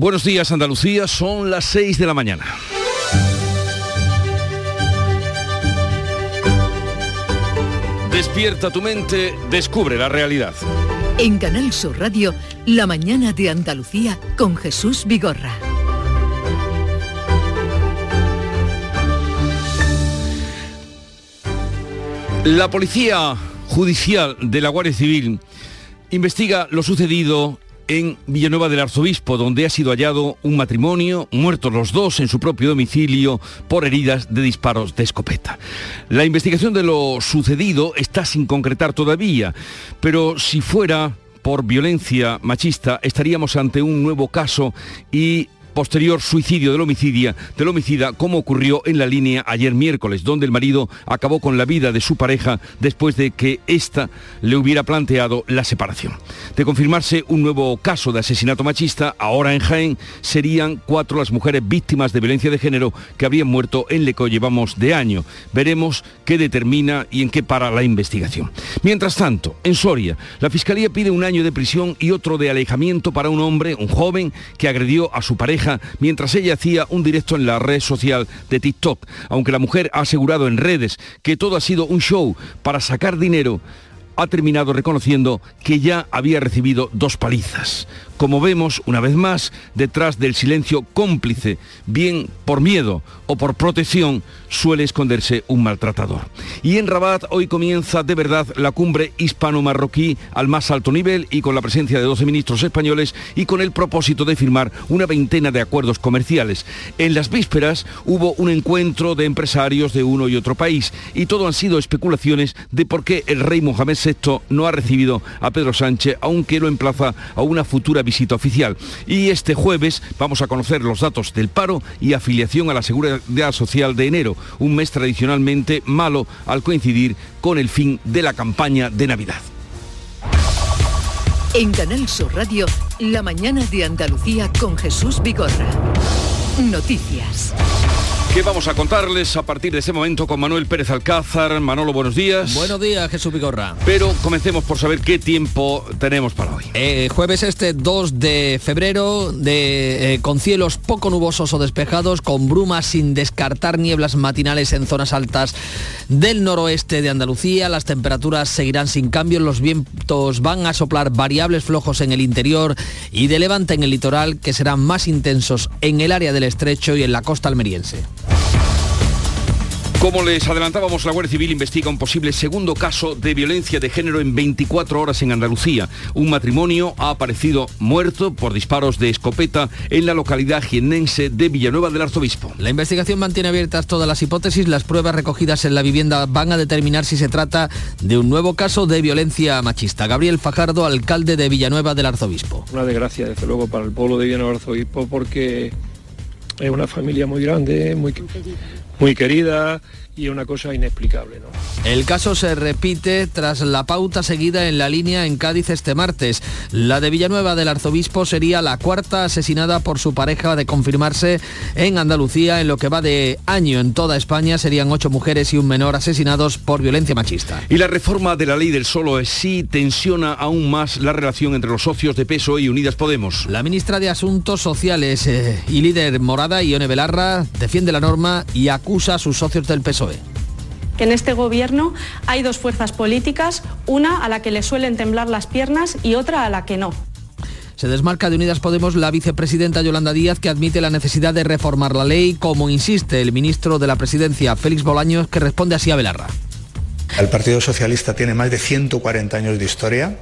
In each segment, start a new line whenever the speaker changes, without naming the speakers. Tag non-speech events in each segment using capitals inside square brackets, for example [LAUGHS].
Buenos días Andalucía, son las 6 de la mañana. Despierta tu mente, descubre la realidad.
En Canal Sur Radio, La mañana de Andalucía con Jesús Vigorra.
La Policía Judicial de la Guardia Civil investiga lo sucedido en Villanueva del Arzobispo, donde ha sido hallado un matrimonio, muertos los dos en su propio domicilio por heridas de disparos de escopeta. La investigación de lo sucedido está sin concretar todavía, pero si fuera por violencia machista estaríamos ante un nuevo caso y posterior suicidio del homicidio, del homicida, como ocurrió en la línea ayer miércoles, donde el marido acabó con la vida de su pareja después de que ésta le hubiera planteado la separación. De confirmarse un nuevo caso de asesinato machista, ahora en Jaén serían cuatro las mujeres víctimas de violencia de género que habrían muerto en le que llevamos de año. Veremos qué determina y en qué para la investigación. Mientras tanto, en Soria, la Fiscalía pide un año de prisión y otro de alejamiento para un hombre, un joven, que agredió a su pareja mientras ella hacía un directo en la red social de TikTok, aunque la mujer ha asegurado en redes que todo ha sido un show para sacar dinero ha terminado reconociendo que ya había recibido dos palizas. Como vemos, una vez más, detrás del silencio cómplice, bien por miedo o por protección, suele esconderse un maltratador. Y en Rabat hoy comienza de verdad la cumbre hispano-marroquí al más alto nivel y con la presencia de 12 ministros españoles y con el propósito de firmar una veintena de acuerdos comerciales. En las vísperas hubo un encuentro de empresarios de uno y otro país y todo han sido especulaciones de por qué el rey Mohamed VI no ha recibido a Pedro Sánchez, aunque lo emplaza a una futura visita oficial. Y este jueves vamos a conocer los datos del paro y afiliación a la Seguridad Social de enero, un mes tradicionalmente malo al coincidir con el fin de la campaña de Navidad.
En Canal Sur Radio, la mañana de Andalucía con Jesús Vigorra. Noticias.
¿Qué vamos a contarles a partir de ese momento con Manuel Pérez Alcázar? Manolo, buenos días.
Buenos días, Jesús Vigorra.
Pero comencemos por saber qué tiempo tenemos para hoy.
Eh, jueves este 2 de febrero, de, eh, con cielos poco nubosos o despejados, con brumas sin descartar nieblas matinales en zonas altas del noroeste de Andalucía. Las temperaturas seguirán sin cambios, los vientos van a soplar variables flojos en el interior y de levante en el litoral, que serán más intensos en el área del estrecho y en la costa almeriense.
Como les adelantábamos, la Guardia Civil investiga un posible segundo caso de violencia de género en 24 horas en Andalucía. Un matrimonio ha aparecido muerto por disparos de escopeta en la localidad jienense de Villanueva del Arzobispo.
La investigación mantiene abiertas todas las hipótesis. Las pruebas recogidas en la vivienda van a determinar si se trata de un nuevo caso de violencia machista. Gabriel Fajardo, alcalde de Villanueva del Arzobispo.
Una desgracia, desde luego, para el pueblo de Villanueva del Arzobispo porque es una familia muy grande, muy, muy querida y una cosa inexplicable. ¿no?
El caso se repite tras la pauta seguida en la línea en Cádiz este martes. La de Villanueva del Arzobispo sería la cuarta asesinada por su pareja de confirmarse en Andalucía. En lo que va de año en toda España serían ocho mujeres y un menor asesinados por violencia machista.
Y la reforma de la ley del solo es sí tensiona aún más la relación entre los socios de PSOE y Unidas Podemos.
La ministra de Asuntos Sociales eh, y líder morada, Ione Belarra, defiende la norma y acusa a sus socios del PSOE
que en este gobierno hay dos fuerzas políticas, una a la que le suelen temblar las piernas y otra a la que no.
Se desmarca de Unidas Podemos la vicepresidenta Yolanda Díaz que admite la necesidad de reformar la ley, como insiste el ministro de la Presidencia, Félix Bolaños, que responde así a Belarra.
El Partido Socialista tiene más de 140 años de historia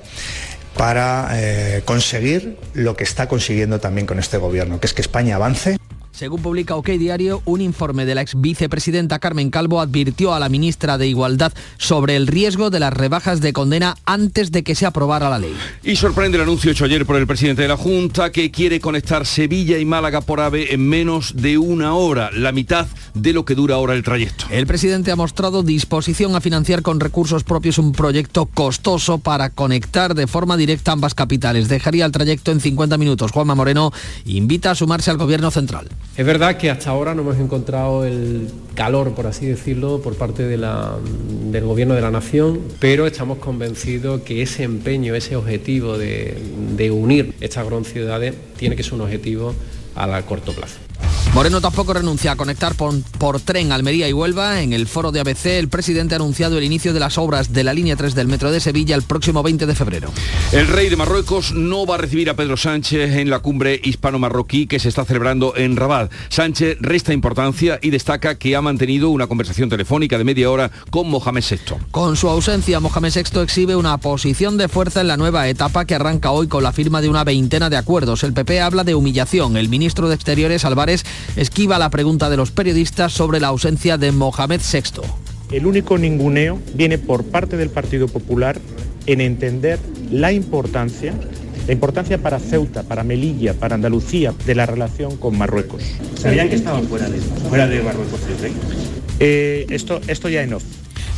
para eh, conseguir lo que está consiguiendo también con este gobierno, que es que España avance.
Según publica OK Diario, un informe de la ex vicepresidenta Carmen Calvo advirtió a la ministra de Igualdad sobre el riesgo de las rebajas de condena antes de que se aprobara la ley.
Y sorprende el anuncio hecho ayer por el presidente de la Junta que quiere conectar Sevilla y Málaga por AVE en menos de una hora, la mitad de lo que dura ahora el trayecto.
El presidente ha mostrado disposición a financiar con recursos propios un proyecto costoso para conectar de forma directa ambas capitales. Dejaría el trayecto en 50 minutos. Juanma Moreno invita a sumarse al gobierno central.
Es verdad que hasta ahora no hemos encontrado el calor, por así decirlo, por parte del Gobierno de la Nación, pero estamos convencidos que ese empeño, ese objetivo de, unir estas grandes ciudades tiene que ser un objetivo a corto plazo.
Moreno tampoco renuncia a conectar por, tren Almería y Huelva. En el foro de ABC, el presidente ha anunciado el inicio de las obras de la línea 3 del metro de Sevilla el próximo 20 de febrero.
El rey de Marruecos no va a recibir a Pedro Sánchez en la cumbre hispano-marroquí que se está celebrando en Rabat. Sánchez resta importancia y destaca que ha mantenido una conversación telefónica de media hora con Mohamed VI.
Con su ausencia, Mohamed VI exhibe una posición de fuerza en la nueva etapa que arranca hoy con la firma de una veintena de acuerdos. El PP habla de humillación. El ministro de Exteriores, Álvarez, esquiva la pregunta de los periodistas sobre la ausencia de Mohamed VI.
El único ninguneo viene por parte del Partido Popular en entender la importancia la importancia para Ceuta, para Melilla, para Andalucía de la relación con Marruecos.
¿Sabían que estaba fuera de, fuera de Marruecos
eh, esto, esto ya en off.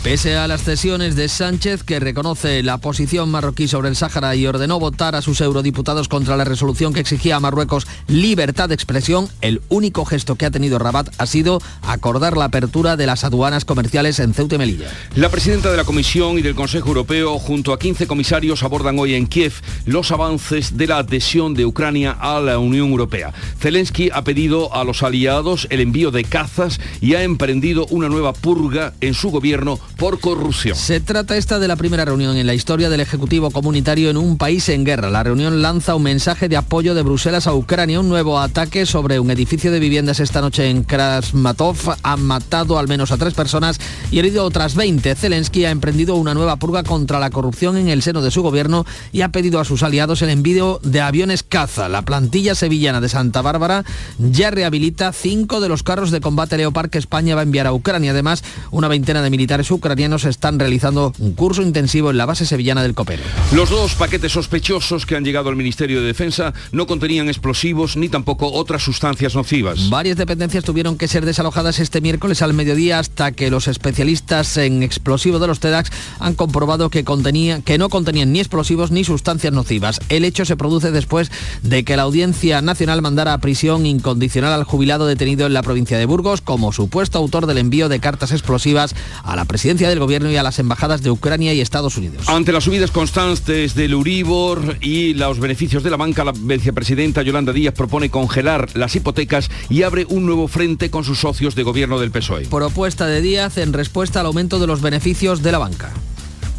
Pese a las cesiones de Sánchez, que reconoce la posición marroquí sobre el Sáhara y ordenó votar a sus eurodiputados contra la resolución que exigía a Marruecos libertad de expresión, el único gesto que ha tenido Rabat ha sido acordar la apertura de las aduanas comerciales en Ceuta y Melilla.
La presidenta de la Comisión y del Consejo Europeo, junto a 15 comisarios, abordan hoy en Kiev los avances de la adhesión de Ucrania a la Unión Europea. Zelensky ha pedido a los aliados el envío de cazas y ha emprendido una nueva purga en su gobierno por corrupción.
Se trata esta de la primera reunión en la historia del Ejecutivo Comunitario en un país en guerra. La reunión lanza un mensaje de apoyo de Bruselas a Ucrania. Un nuevo ataque sobre un edificio de viviendas esta noche en Krasmatov ha matado al menos a tres personas y herido otras 20. Zelensky ha emprendido una nueva purga contra la corrupción en el seno de su gobierno y ha pedido a sus aliados el envío de aviones caza. La plantilla sevillana de Santa Bárbara ya rehabilita cinco de los carros de combate Leopard que España va a enviar a Ucrania. Además, una veintena de militares ucranianos ucranianos están realizando un curso intensivo en la base sevillana del Copero.
Los dos paquetes sospechosos que han llegado al Ministerio de Defensa no contenían explosivos ni tampoco otras sustancias nocivas.
Varias dependencias tuvieron que ser desalojadas este miércoles al mediodía hasta que los especialistas en explosivos de los TEDAX han comprobado que, contenía, que no contenían ni explosivos ni sustancias nocivas. El hecho se produce después de que la Audiencia Nacional mandara a prisión incondicional al jubilado detenido en la provincia de Burgos como supuesto autor del envío de cartas explosivas a la presidencia del Gobierno y a las embajadas de Ucrania y Estados Unidos.
Ante las subidas constantes del Uribor y los beneficios de la banca, la vicepresidenta Yolanda Díaz propone congelar las hipotecas y abre un nuevo frente con sus socios de gobierno del PSOE.
Propuesta de Díaz en respuesta al aumento de los beneficios de la banca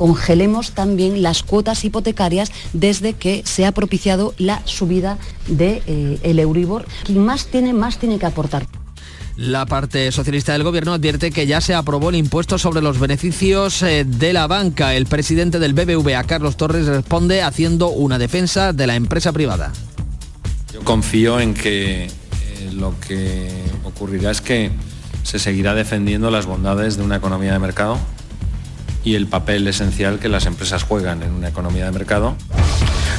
congelemos también las cuotas hipotecarias desde que se ha propiciado la subida del de, eh, Euribor. Quien más tiene, más tiene que aportar.
La parte socialista del gobierno advierte que ya se aprobó el impuesto sobre los beneficios eh, de la banca. El presidente del BBVA, Carlos Torres, responde haciendo una defensa de la empresa privada.
Yo confío en que eh, lo que ocurrirá es que se seguirá defendiendo las bondades de una economía de mercado y el papel esencial que las empresas juegan en una economía de mercado.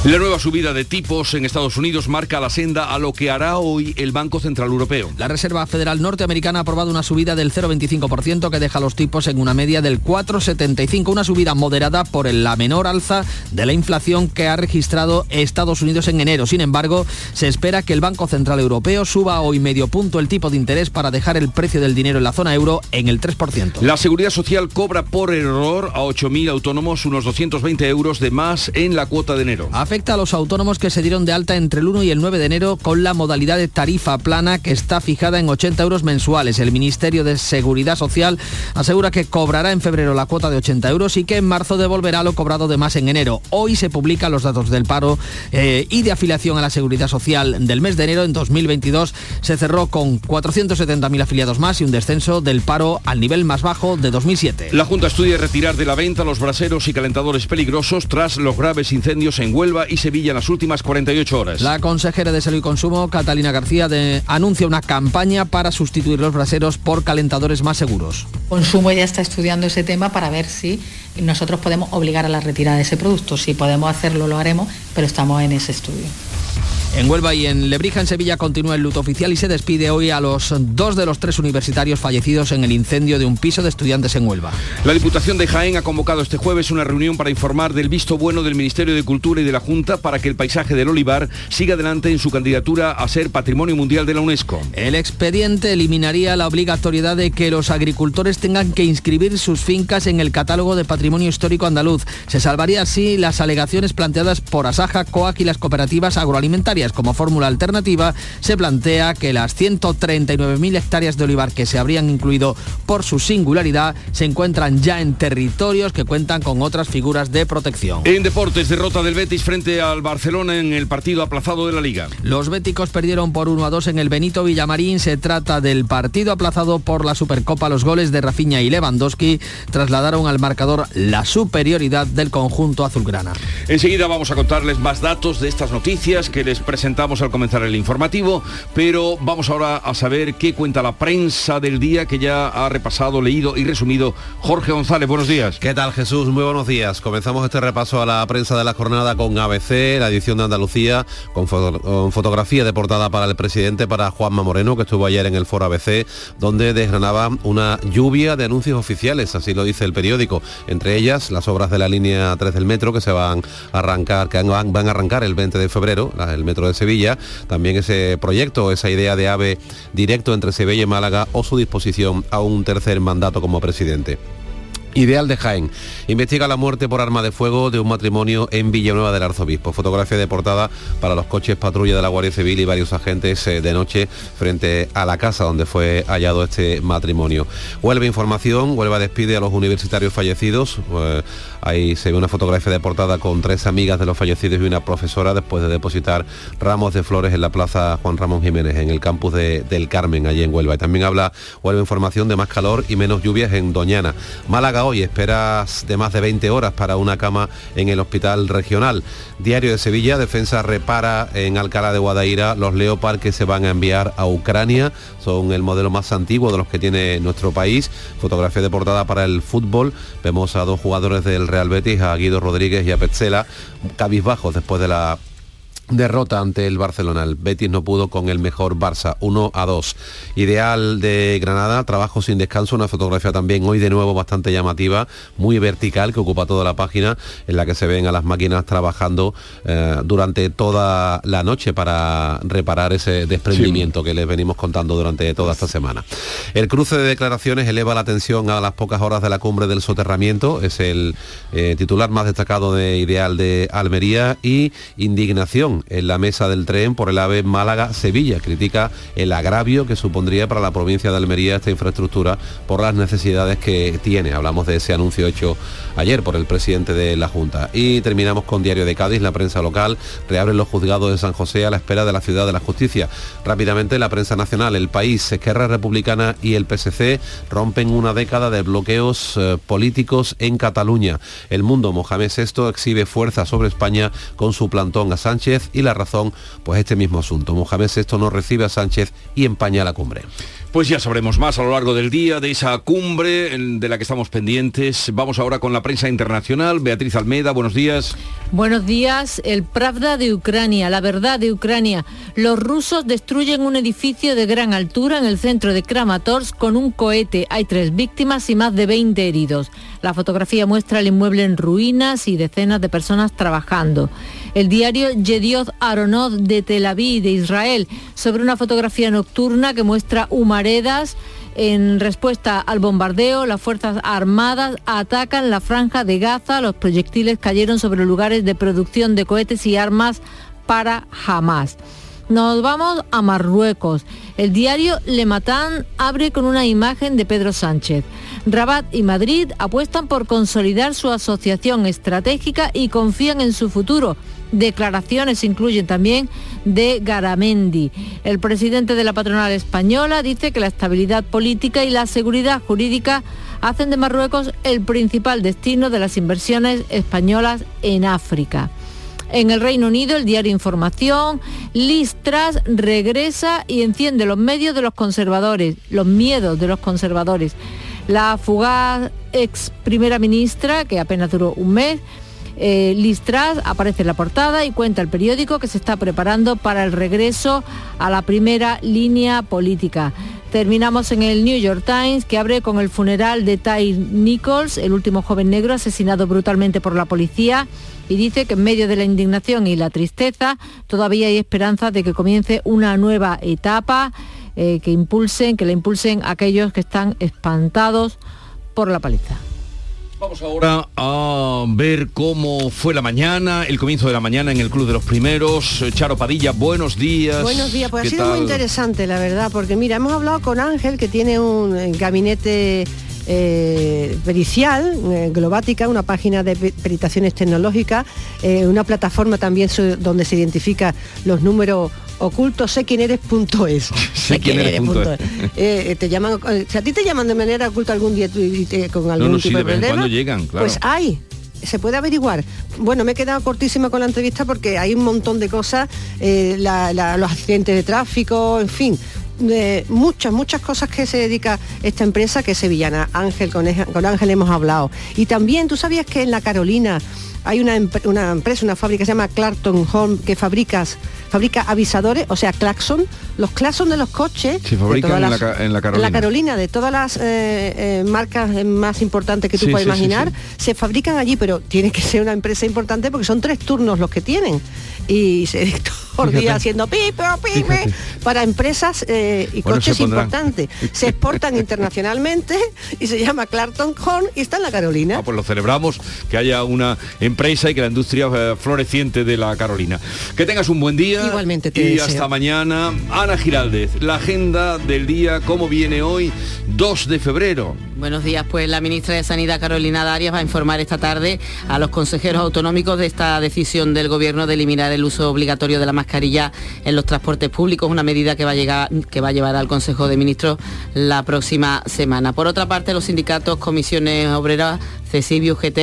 La nueva subida de tipos en Estados Unidos marca la senda a lo que hará hoy el Banco Central Europeo.
La Reserva Federal Norteamericana ha aprobado una subida del 0,25% que deja los tipos en una media del 4,75, una subida moderada por la menor alza de la inflación que ha registrado Estados Unidos en enero. Sin embargo, se espera que el Banco Central Europeo suba hoy medio punto el tipo de interés para dejar el precio del dinero en la zona euro en el 3%.
La Seguridad Social cobra por error a 8.000 autónomos unos 220 euros de más en la cuota de enero
afecta a los autónomos que se dieron de alta entre el 1 y el 9 de enero con la modalidad de tarifa plana que está fijada en 80 euros mensuales. El Ministerio de Seguridad Social asegura que cobrará en febrero la cuota de 80 euros y que en marzo devolverá lo cobrado de más en enero. Hoy se publican los datos del paro eh, y de afiliación a la Seguridad Social del mes de enero en 2022. Se cerró con 470.000 afiliados más y un descenso del paro al nivel más bajo de 2007.
La Junta estudia retirar de la venta los braseros y calentadores peligrosos tras los graves incendios en Huelva y Sevilla en las últimas 48 horas.
La consejera de Salud y Consumo, Catalina García, anuncia una campaña para sustituir los braseros por calentadores más seguros.
Consumo ya está estudiando ese tema para ver si nosotros podemos obligar a la retirada de ese producto. Si podemos hacerlo, lo haremos, pero estamos en ese estudio.
En Huelva y en Lebrija, en Sevilla, continúa el luto oficial y se despide hoy a los dos de los tres universitarios fallecidos en el incendio de un piso de estudiantes en Huelva.
La Diputación de Jaén ha convocado este jueves una reunión para informar del visto bueno del Ministerio de Cultura y de la Junta para que el paisaje del olivar siga adelante en su candidatura a ser Patrimonio Mundial de la UNESCO.
El expediente eliminaría la obligatoriedad de que los agricultores tengan que inscribir sus fincas en el catálogo de Patrimonio Histórico Andaluz. Se salvaría así las alegaciones planteadas por Asaja, COAC y las cooperativas agroalimentarias como fórmula alternativa, se plantea que las 139.000 hectáreas de olivar que se habrían incluido por su singularidad se encuentran ya en territorios que cuentan con otras figuras de protección.
En deportes, derrota del Betis frente al Barcelona en el partido aplazado de la Liga.
Los béticos perdieron por 1 a 2 en el Benito Villamarín. Se trata del partido aplazado por la Supercopa. Los goles de Rafinha y Lewandowski trasladaron al marcador la superioridad del conjunto azulgrana.
Enseguida vamos a contarles más datos de estas noticias que les presentamos al comenzar el informativo, pero vamos ahora a saber qué cuenta la prensa del día que ya ha repasado, leído y resumido Jorge González. Buenos días.
¿Qué tal Jesús? Muy buenos días. Comenzamos este repaso a la prensa de la jornada con ABC, la edición de Andalucía, con, fotografía de portada para el presidente, para Juanma Moreno, que estuvo ayer en el foro ABC, donde desgranaba una lluvia de anuncios oficiales, así lo dice el periódico, entre ellas las obras de la línea 3 del metro que se van a arrancar, que van a arrancar el 20 de febrero, el metro de Sevilla, también ese proyecto, esa idea de AVE directo entre Sevilla y Málaga o su disposición a un tercer mandato como presidente. Ideal de Jaén. Investiga la muerte por arma de fuego de un matrimonio en Villanueva del Arzobispo. Fotografía de portada para los coches patrulla de la Guardia Civil y varios agentes eh, de noche frente a la casa donde fue hallado este matrimonio. Vuelve información, Huelva despide a los universitarios fallecidos. Eh, ahí se ve una fotografía de portada con tres amigas de los fallecidos y una profesora después de depositar ramos de flores en la plaza Juan Ramón Jiménez, en el campus de, del Carmen, allí en Huelva. Y también habla Huelva información de más calor y menos lluvias en Doñana. Málaga hoy esperas de más de 20 horas para una cama en el hospital regional. Diario de Sevilla, Defensa repara en Alcalá de Guadaira los Leopard que se van a enviar a Ucrania. Son el modelo más antiguo de los que tiene nuestro país. Fotografía de portada para el fútbol. Vemos a dos jugadores del Real Betis, a Guido Rodríguez y a Petzela, cabizbajos después de la derrota ante el Barcelona. El Betis no pudo con el mejor Barça, 1 a 2. Ideal de Granada, trabajo sin descanso, una fotografía también hoy de nuevo bastante llamativa, muy vertical, que ocupa toda la página, en la que se ven a las máquinas trabajando eh, durante toda la noche para reparar ese desprendimiento que les venimos contando durante toda esta semana. El cruce de declaraciones eleva la tensión a las pocas horas de la cumbre del soterramiento, es el eh, titular más destacado de Ideal de Almería y indignación en la mesa del tren por el AVE Málaga-Sevilla. Critica el agravio que supondría para la provincia de Almería esta infraestructura por las necesidades que tiene. Hablamos de ese anuncio hecho ayer por el presidente de la Junta. Y terminamos con Diario de Cádiz, la prensa local reabre los juzgados de San José a la espera de la ciudad de la justicia. Rápidamente la prensa nacional, el país, Esquerra Republicana y el PSC rompen una década de bloqueos eh, políticos en Cataluña. El mundo, Mohamed VI exhibe fuerza sobre España con su plantón a Sánchez y la razón, pues este mismo asunto. Mohamed esto no recibe a Sánchez y empaña la cumbre.
Pues ya sabremos más a lo largo del día de esa cumbre de la que estamos pendientes. Vamos ahora con la prensa internacional. Beatriz Almeida, buenos días.
Buenos días. El Pravda de Ucrania, la verdad de Ucrania. Los rusos destruyen un edificio de gran altura en el centro de Kramatorsk con un cohete. Hay tres víctimas y más de 20 heridos. La fotografía muestra el inmueble en ruinas y decenas de personas trabajando. El diario Yedioth Aronot de Tel Aviv, de Israel, sobre una fotografía nocturna que muestra humaredas en respuesta al bombardeo, las Fuerzas Armadas atacan la franja de Gaza. Los proyectiles cayeron sobre lugares de producción de cohetes y armas para Hamas. Nos vamos a Marruecos. El diario Le Matan abre con una imagen de Pedro Sánchez. Rabat y Madrid apuestan por consolidar su asociación estratégica y confían en su futuro. Declaraciones incluyen también de Garamendi. El presidente de la patronal española dice que la estabilidad política y la seguridad jurídica hacen de Marruecos el principal destino de las inversiones españolas en África. En el Reino Unido, el diario Información, Liz Truss regresa y enciende los medios de los conservadores, los miedos de los conservadores. La fugaz ex primera ministra, que apenas duró un mes,
Eh, Listras aparece en la portada y cuenta el periódico que se está preparando para el regreso a la primera línea política. Terminamos en el New York Times, que abre con el funeral de Ty Nichols, el último joven negro asesinado brutalmente por la policía, y dice que en medio de la indignación y la tristeza todavía hay esperanza de que comience una nueva etapa eh, que impulsen, que le impulsen aquellos que están espantados por la paliza.
Vamos ahora a ver cómo fue la mañana, el comienzo de la mañana en el Club de los Primeros. Charo Padilla, buenos días.
Buenos días, pues ha
¿Qué
sido muy interesante, la verdad, porque mira, hemos hablado con Ángel, que tiene un eh, gabinete eh, pericial, eh, Globática, una página de pe- peritaciones tecnológicas, eh, una plataforma también donde se identifica los números ocultos, sé quién eres.es. [LAUGHS]
Sé quién eres punto es.
Eh, te llaman, eh, si a ti te llaman de manera oculta algún día con algún
No, no, sí,
tipo
de
de
vez
problema,
llegan, claro.
pues hay, se puede averiguar. Bueno, me he quedado cortísima con la entrevista porque hay un montón de cosas, eh, la- la- los accidentes de tráfico, en fin. de muchas, muchas cosas que se dedica esta empresa que es sevillana. Ángel, con, con Ángel hemos hablado. Y también, ¿tú sabías que en la Carolina hay una, una empresa, una fábrica que se llama Clarkton Home que fabricas, fabrica avisadores, o sea, claxon, los claxon de los coches.
Se fabrican en la en la Carolina.
de todas las eh, eh, marcas más importantes que tú
Sí,
puedes
sí, sí,
imaginar, se fabrican allí, pero tiene que ser una empresa importante porque son tres turnos los que tienen. Y se [LAUGHS] día haciendo pipe, pipe, para empresas eh, y
Bueno,
coches importantes. Se exportan [LAUGHS] internacionalmente y se llama Clarkton Horn y está en la Carolina.
Ah, pues lo celebramos, que haya una empresa y que la industria eh, floreciente de la Carolina. Que tengas un buen día.
Igualmente te
Y
deseo.
hasta mañana. Ana Giraldez, la agenda del día, ¿cómo viene hoy? 2 de febrero.
Buenos días, pues la ministra de Sanidad Carolina Darias va a informar esta tarde a los consejeros autonómicos de esta decisión del gobierno de eliminar el uso obligatorio de la mascarilla en los transportes públicos, una medida que va a llegar que va a llevar al Consejo de Ministros la próxima semana. Por otra parte, los sindicatos, comisiones obreras CESIB y UGT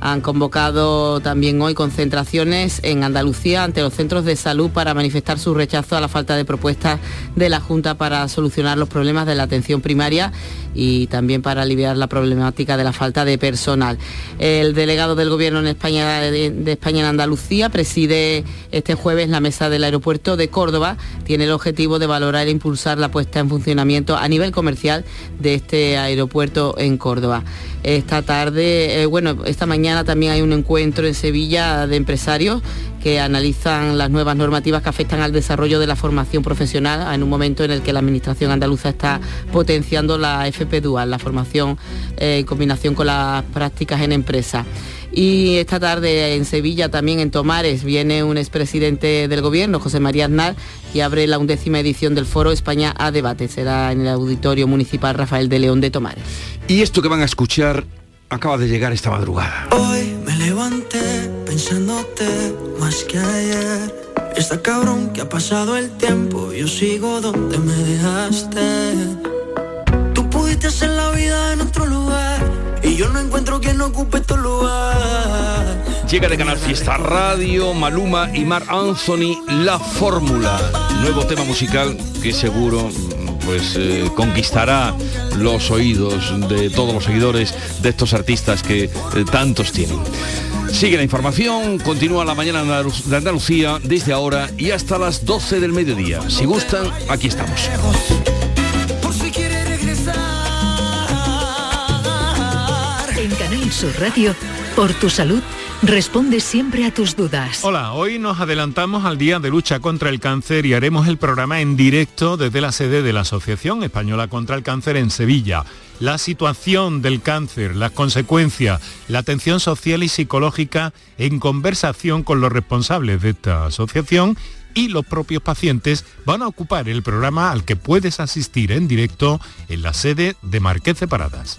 han convocado también hoy concentraciones en Andalucía ante los centros de salud para manifestar su rechazo a la falta de propuestas de la Junta para solucionar los problemas de la atención primaria y también para aliviar la problemática de la falta de personal. El delegado del Gobierno en España de, España en Andalucía preside este jueves la mesa del aeropuerto de Córdoba. Tiene el objetivo de valorar e impulsar la puesta en funcionamiento a nivel comercial de este aeropuerto en Córdoba. Esta tarde, eh, bueno, esta mañana también hay un encuentro en Sevilla de empresarios que analizan las nuevas normativas que afectan al desarrollo de la formación profesional en un momento en el que la Administración andaluza está potenciando la FP Dual, la formación eh, en combinación con las prácticas en empresa. Y esta tarde en Sevilla, también en Tomares, viene un expresidente del gobierno, José María Aznar, y abre la undécima edición del foro España a debate. Será en el Auditorio Municipal Rafael de León de Tomares.
Y esto que van a escuchar acaba de llegar esta madrugada.
Hoy me levanté pensándote más que ayer. Está cabrón que ha pasado el tiempo, yo sigo donde me dejaste. Tú pudiste hacer la vida en otro lugar yo no encuentro quien ocupe tu lugar.
Llega de Canal Fiesta Radio, Maluma y Mar Anthony, La Fórmula. Nuevo tema musical que seguro pues eh, conquistará los oídos de todos los seguidores de estos artistas que eh, tantos tienen. Sigue la información, continúa la mañana de Andalucía desde ahora y hasta las 12 del mediodía. Si gustan, aquí estamos.
Sur Radio, por tu salud, responde siempre a tus dudas.
Hola, hoy nos adelantamos al Día de Lucha contra el Cáncer y haremos el programa en directo desde la sede de la Asociación Española contra el Cáncer en Sevilla. La situación del cáncer, las consecuencias, la atención social y psicológica en conversación con los responsables de esta asociación y los propios pacientes van a ocupar el programa al que puedes asistir en directo en la sede de Marqués de Paradas.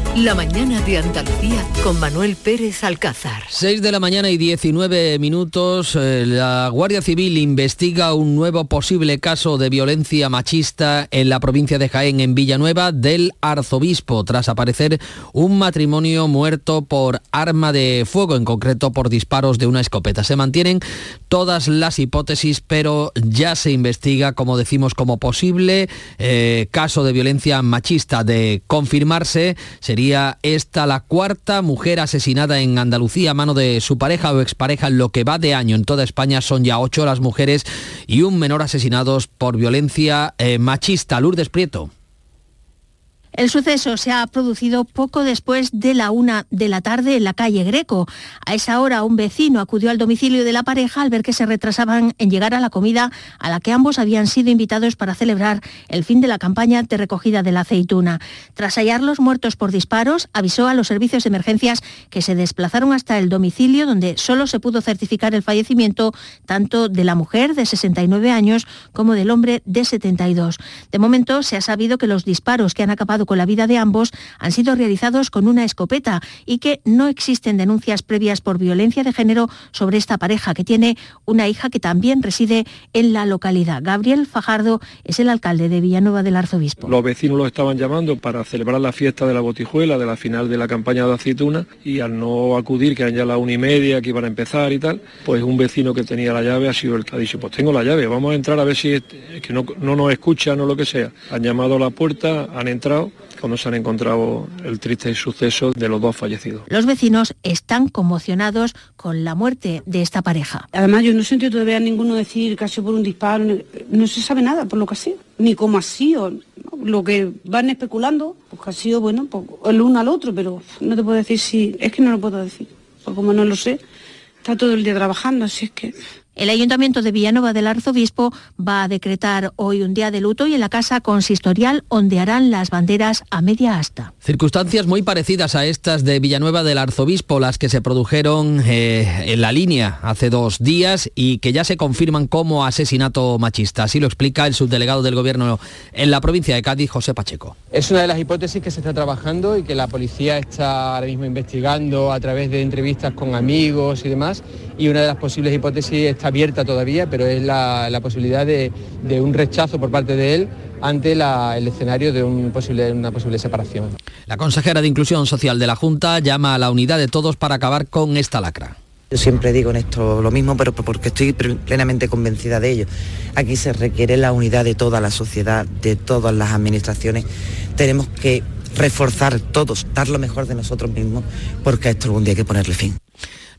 La mañana de Andalucía con Manuel Pérez Alcázar.
6 de la mañana y 19 minutos. eh, La Guardia Civil investiga un nuevo posible caso de violencia machista en la provincia de Jaén, en Villanueva del Arzobispo, tras aparecer un matrimonio muerto por arma de fuego, en concreto por disparos de una escopeta. Se mantienen todas las hipótesis, pero ya se investiga, como decimos, como posible eh, caso de violencia machista. De confirmarse, sería esta la cuarta mujer asesinada en Andalucía a mano de su pareja o expareja. En lo que va de año en toda España son ya ocho las mujeres y un menor asesinados por violencia eh, machista. Lourdes Prieto.
El suceso se ha producido poco después de la una de la tarde en la calle Greco. A esa hora un vecino acudió al domicilio de la pareja al ver que se retrasaban en llegar a la comida a la que ambos habían sido invitados para celebrar el fin de la campaña de recogida de la aceituna. Tras hallarlos muertos por disparos, avisó a los servicios de emergencias que se desplazaron hasta el domicilio donde solo se pudo certificar el fallecimiento tanto de la mujer de 69 años como del hombre de 72. De momento se ha sabido que los disparos que han acabado con la vida de ambos han sido realizados con una escopeta y que no existen denuncias previas por violencia de género sobre esta pareja que tiene una hija que también reside en la localidad. Gabriel Fajardo es el alcalde de Villanueva del Arzobispo.
Los vecinos los estaban llamando para celebrar la fiesta de la botijuela, de la final de la campaña de aceituna, y al no acudir, que eran ya las una y media, que iban a empezar y tal, pues un vecino que tenía la llave ha sido el que ha dicho, pues tengo la llave, vamos a entrar a ver si es, que no, no nos escuchan o lo que sea. Han llamado a la puerta, han entrado, cuando se han encontrado el triste suceso de los dos fallecidos.
Los vecinos están conmocionados con la muerte de esta pareja.
Además, yo no he sentido todavía a ninguno decir que ha sido por un disparo, no se sabe nada por lo que ha sido, ni cómo ha sido. ¿no? Lo que van especulando, pues que ha sido, bueno, pues, el uno al otro, pero no te puedo decir si, es que no lo puedo decir, porque como no lo sé, está todo el día trabajando, así es que...
El Ayuntamiento de Villanueva del Arzobispo va a decretar hoy un día de luto y en la casa consistorial ondearán las banderas a media asta.
Circunstancias muy parecidas a estas de Villanueva del Arzobispo, las que se produjeron eh, en la línea hace dos días y que ya se confirman como asesinato machista. Así lo explica el subdelegado del Gobierno en la provincia de Cádiz, José Pacheco.
Es una de las hipótesis que se está trabajando y que la policía está ahora mismo investigando a través de entrevistas con amigos y demás. Y una de las posibles hipótesis está abierta todavía, pero es la, la posibilidad de, de un rechazo por parte de él ante la- el escenario de un posible, una posible separación.
La consejera de Inclusión Social de la Junta llama a la unidad de todos para acabar con esta lacra.
Yo siempre digo en esto lo mismo, pero porque estoy plenamente convencida de ello. Aquí se requiere la unidad de toda la sociedad, de todas las administraciones. Tenemos que reforzar todos, dar lo mejor de nosotros mismos, porque a esto algún día hay que ponerle fin.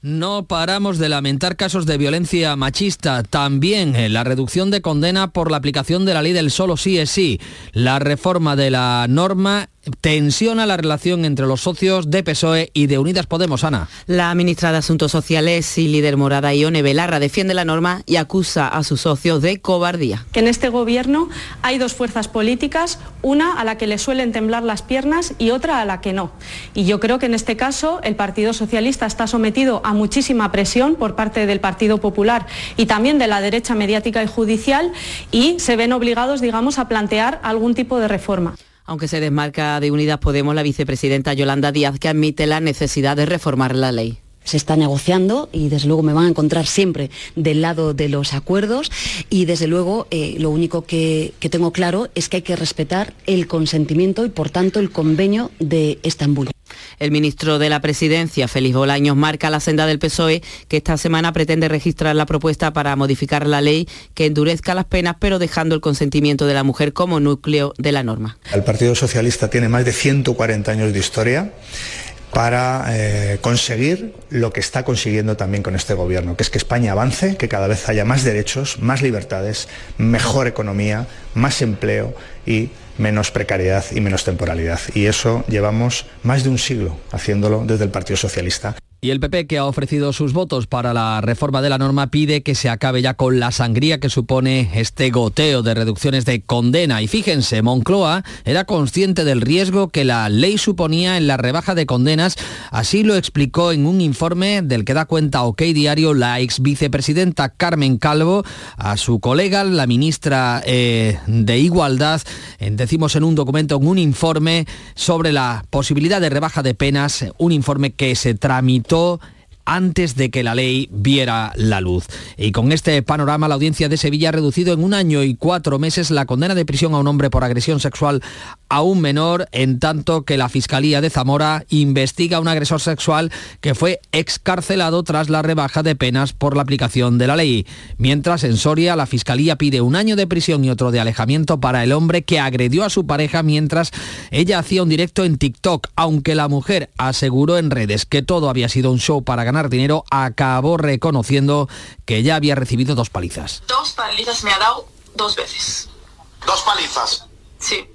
No paramos de lamentar casos de violencia machista. También la reducción de condena por la aplicación de la ley del solo sí es sí. La reforma de la norma tensiona la relación entre los socios de PSOE y de Unidas Podemos, Ana.
La ministra de Asuntos Sociales y líder morada Ione Belarra defiende la norma y acusa a sus socios de cobardía.
que en este gobierno hay dos fuerzas políticas, una a la que le suelen temblar las piernas y otra a la que no. Y yo creo que en este caso el Partido Socialista está sometido a muchísima presión por parte del Partido Popular y también de la derecha mediática y judicial y se ven obligados, digamos, a plantear algún tipo de reforma.
Aunque se desmarca de Unidas Podemos la vicepresidenta Yolanda Díaz que admite la necesidad de reformar la ley.
Se está negociando y desde luego me van a encontrar siempre del lado de los acuerdos y desde luego eh, lo único que, que tengo claro es que hay que respetar el consentimiento y por tanto el convenio de Estambul.
El ministro de la Presidencia, Félix Bolaños, marca la senda del PSOE que esta semana pretende registrar la propuesta para modificar la ley que endurezca las penas, pero dejando el consentimiento de la mujer como núcleo de la norma.
El Partido Socialista tiene más de 140 años de historia para eh, conseguir lo que está consiguiendo también con este gobierno, que es que España avance, que cada vez haya más derechos, más libertades, mejor economía, más empleo y menos precariedad y menos temporalidad. Y eso llevamos más de un siglo haciéndolo desde el Partido Socialista.
Y el PP, que ha ofrecido sus votos para la reforma de la norma, pide que se acabe ya con la sangría que supone este goteo de reducciones de condena. Y fíjense, Moncloa era consciente del riesgo que la ley suponía en la rebaja de condenas. Así lo explicó en un informe del que da cuenta OK Diario la ex vicepresidenta Carmen Calvo a su colega, la ministra eh, de Igualdad, decimos en un documento, en un informe sobre la posibilidad de rebaja de penas, un informe que se tramitó So. Antes de que la ley viera la luz. Y con este panorama, la audiencia de Sevilla ha reducido en un año y cuatro meses la condena de prisión a un hombre por agresión sexual a un menor, en tanto que la Fiscalía de Zamora investiga a un agresor sexual que fue excarcelado tras la rebaja de penas por la aplicación de la ley. Mientras en Soria, la Fiscalía pide un año de prisión y otro de alejamiento para el hombre que agredió a su pareja mientras ella hacía un directo en TikTok, aunque la mujer aseguró en redes que todo había sido un show para ganar dinero, acabó reconociendo que ya había recibido dos palizas.
Dos palizas me ha dado dos veces.
¿Dos palizas?
Sí.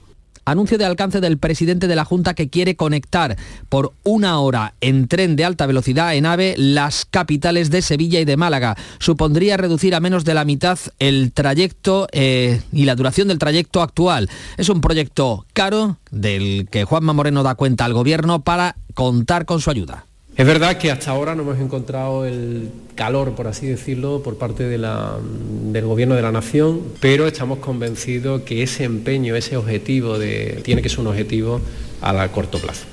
Anuncio de alcance del presidente de la Junta que quiere conectar por una hora en tren de alta velocidad en AVE las capitales de Sevilla y de Málaga. Supondría reducir a menos de la mitad el trayecto eh, y la duración del trayecto actual. Es un proyecto caro del que Juanma Moreno da cuenta al gobierno para contar con su ayuda.
Es verdad que hasta ahora no hemos encontrado el calor, por así decirlo, por parte del Gobierno de la Nación, pero estamos convencidos que ese empeño, ese objetivo, tiene que ser un objetivo a corto plazo.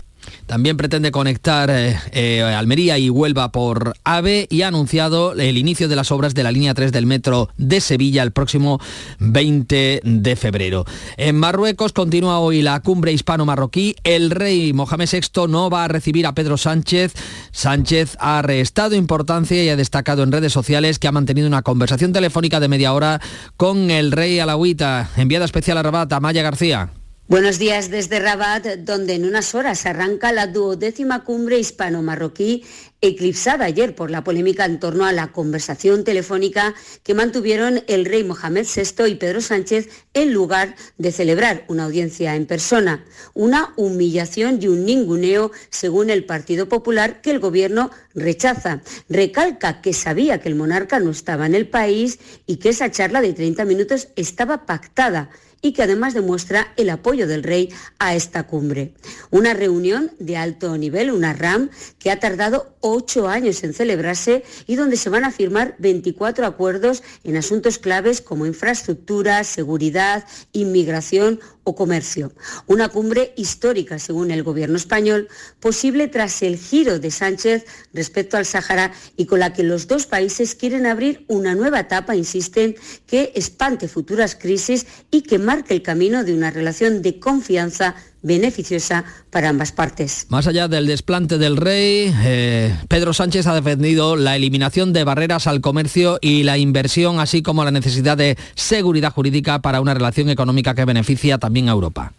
También pretende conectar eh, eh, Almería y Huelva por AVE y ha anunciado el inicio de las obras de la línea 3 del metro de Sevilla el próximo 20 de febrero. En Marruecos continúa hoy la cumbre hispano-marroquí. El rey Mohamed VI no va a recibir a Pedro Sánchez. Sánchez ha restado importancia y ha destacado en redes sociales que ha mantenido una conversación telefónica de media hora con el rey alawita. Enviada especial a Rabat, Amaya García.
Buenos días desde Rabat, donde en unas horas arranca la duodécima cumbre hispano-marroquí, eclipsada ayer por la polémica en torno a la conversación telefónica que mantuvieron el rey Mohamed VI y Pedro Sánchez en lugar de celebrar una audiencia en persona. Una humillación y un ninguneo, según el Partido Popular, que el gobierno rechaza. Recalca que sabía que el monarca no estaba en el país y que esa charla de 30 minutos estaba pactada y que además demuestra el apoyo del rey a esta cumbre. Una reunión de alto nivel, una RAM, que ha tardado ocho años en celebrarse y donde se van a firmar 24 acuerdos en asuntos claves como infraestructura, seguridad, inmigración o comercio. Una cumbre histórica, según el gobierno español, posible tras el giro de Sánchez respecto al Sáhara y con la que los dos países quieren abrir una nueva etapa, insisten, que espante futuras crisis y que marque el camino de una relación de confianza beneficiosa para ambas partes.
Más allá del desplante del rey, eh, Pedro Sánchez ha defendido la eliminación de barreras al comercio y la inversión, así como la necesidad de seguridad jurídica para una relación económica que beneficia también a Europa.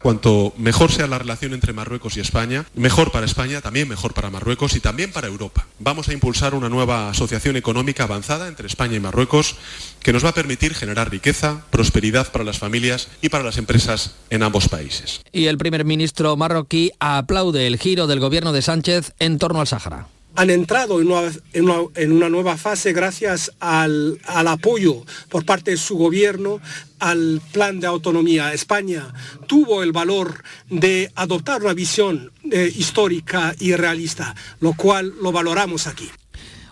Cuanto mejor sea la relación entre Marruecos y España, mejor para España, también mejor para Marruecos y también para Europa. Vamos a impulsar una nueva asociación económica avanzada entre España y Marruecos que nos va a permitir generar riqueza, prosperidad para las familias y para las empresas en ambos países.
Y el primer ministro marroquí aplaude el giro del gobierno de Sánchez en torno al Sáhara
han entrado en una, nueva fase gracias al, apoyo por parte de su gobierno al plan de autonomía. España tuvo el valor de adoptar una visión eh, histórica y realista, lo cual lo valoramos aquí.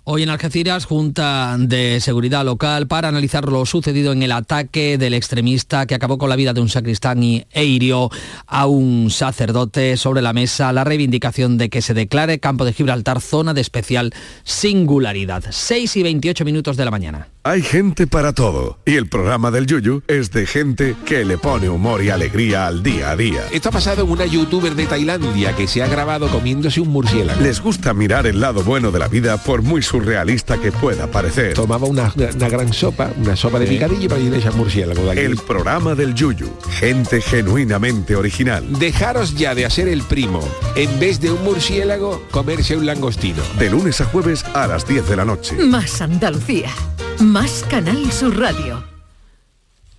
Hoy en Algeciras, Junta de Seguridad Local para analizar lo sucedido en el ataque del extremista que acabó con la vida de un sacristán y, e hirió a un sacerdote sobre la mesa la reivindicación de que se declare Campo de Gibraltar zona de especial singularidad. 6 y 28 minutos de la mañana.
Hay gente para todo y el programa del Yuyu es de gente que le pone humor y alegría al día a día.
Esto ha pasado en una youtuber de Tailandia que se ha grabado comiéndose un murciélago.
Les gusta mirar el lado bueno de la vida por muy surrealista que pueda parecer.
Tomaba una, gran sopa, una sopa de picadillo para ir a murciélago.
el programa del Yuyu, gente genuinamente original.
Dejaros ya de hacer el primo. En vez de un murciélago, comerse un langostino.
De lunes a jueves a las 10 de la noche.
Más Andalucía. Más Canal Sur Radio.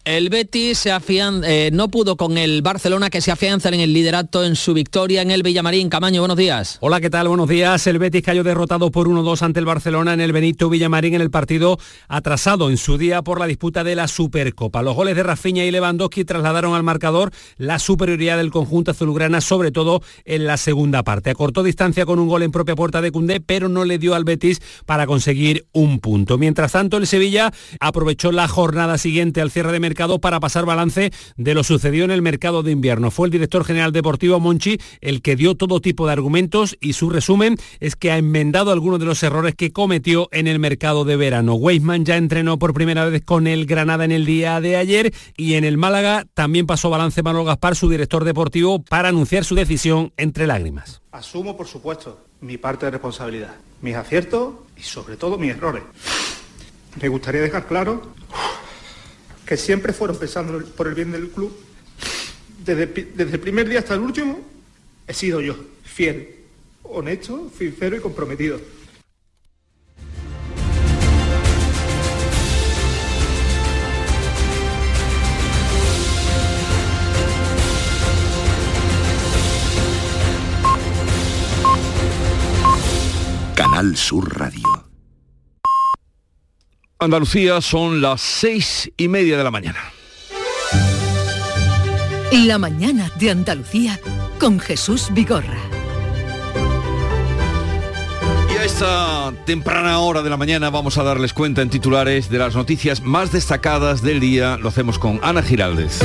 El Betis se eh, no pudo con el Barcelona que se afianza en el liderato en su victoria en el Villamarín. Camaño, buenos días.
Hola, ¿qué tal? Buenos días. El Betis cayó derrotado por 1-2 ante el Barcelona en el Benito Villamarín en el partido atrasado en su día por la disputa de la Supercopa. Los goles de Rafinha y Lewandowski trasladaron al marcador la superioridad del conjunto azulgrana, sobre todo en la segunda parte. Acortó distancia con un gol en propia puerta de Cundé, pero no le dio al Betis para conseguir un punto. Mientras tanto, el Sevilla aprovechó la jornada siguiente al cierre de mercado para pasar balance de lo sucedido en el mercado de invierno. Fue el director general deportivo Monchi el que dio todo tipo de argumentos y su resumen es que ha enmendado algunos de los errores que cometió en el mercado de verano. Weisman ya entrenó por primera vez con el Granada en el día de ayer y en el Málaga también pasó balance Manuel Gaspar, su director deportivo, para anunciar su decisión entre lágrimas.
Asumo, por supuesto, mi parte de responsabilidad, mis aciertos y sobre todo mis errores. Me gustaría dejar claro que siempre fueron pensando por el bien del club. Desde, desde el primer día hasta el último he sido yo, fiel, honesto, sincero y comprometido.
Canal Sur Radio.
Andalucía son las seis y media de la mañana.
La mañana de Andalucía con Jesús Vigorra.
Y a esta temprana hora de la mañana vamos a darles cuenta en titulares de las noticias más destacadas del día. Lo hacemos con Ana Giraldez.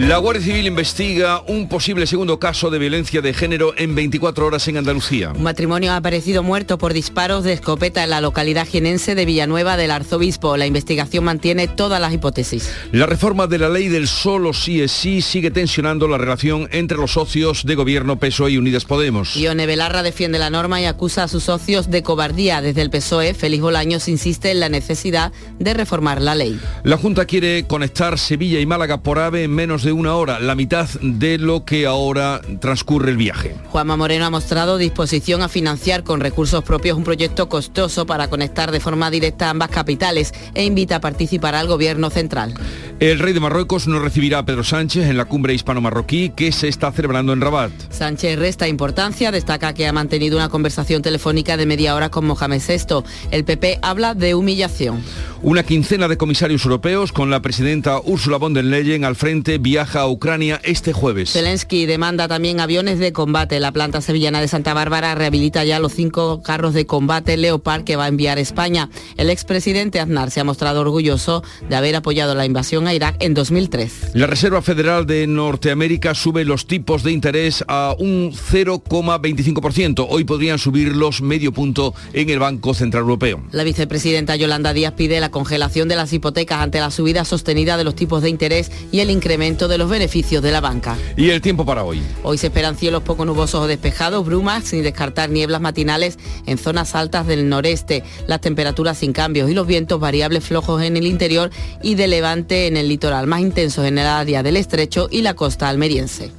La Guardia Civil investiga un posible segundo caso de violencia de género en 24 horas en Andalucía.
Un matrimonio ha aparecido muerto por disparos de escopeta en la localidad jienense de Villanueva del Arzobispo. La investigación mantiene todas las hipótesis.
La reforma de la ley del solo sí es sí sigue tensionando la relación entre los socios de gobierno PSOE y Unidas Podemos.
Ione Belarra defiende la norma y acusa a sus socios de cobardía. Desde el PSOE, Félix Bolaños insiste en la necesidad de reformar la ley.
La Junta quiere conectar Sevilla y Málaga por AVE en menos de una hora, la mitad de lo que ahora transcurre el viaje.
Juanma Moreno ha mostrado disposición a financiar con recursos propios un proyecto costoso para conectar de forma directa ambas capitales e invita a participar al gobierno central.
El rey de Marruecos no recibirá a Pedro Sánchez en la cumbre hispano-marroquí que se está celebrando en Rabat.
Sánchez resta importancia, destaca que ha mantenido una conversación telefónica de media hora con Mohamed VI. El PP habla de humillación.
Una quincena de comisarios europeos con la presidenta Ursula von der Leyen al frente viaja a Ucrania este jueves.
Zelensky demanda también aviones de combate. La planta sevillana de Santa Bárbara rehabilita ya los cinco carros de combate Leopard que va a enviar España. El expresidente Aznar se ha mostrado orgulloso de haber apoyado la invasión a Irak en 2003.
La Reserva Federal de Norteamérica sube los tipos de interés a un 0,25%. Hoy podrían subirlos medio punto en el Banco Central Europeo.
La vicepresidenta Yolanda Díaz pide la congelación de las hipotecas ante la subida sostenida de los tipos de interés y el incremento de los beneficios de la banca.
¿Y el tiempo para hoy?
Hoy se esperan cielos poco nubosos o despejados, brumas, sin descartar nieblas matinales en zonas altas del noreste, las temperaturas sin cambios y los vientos variables flojos en el interior y de levante en el litoral, más intensos en el área del estrecho y la costa almeriense.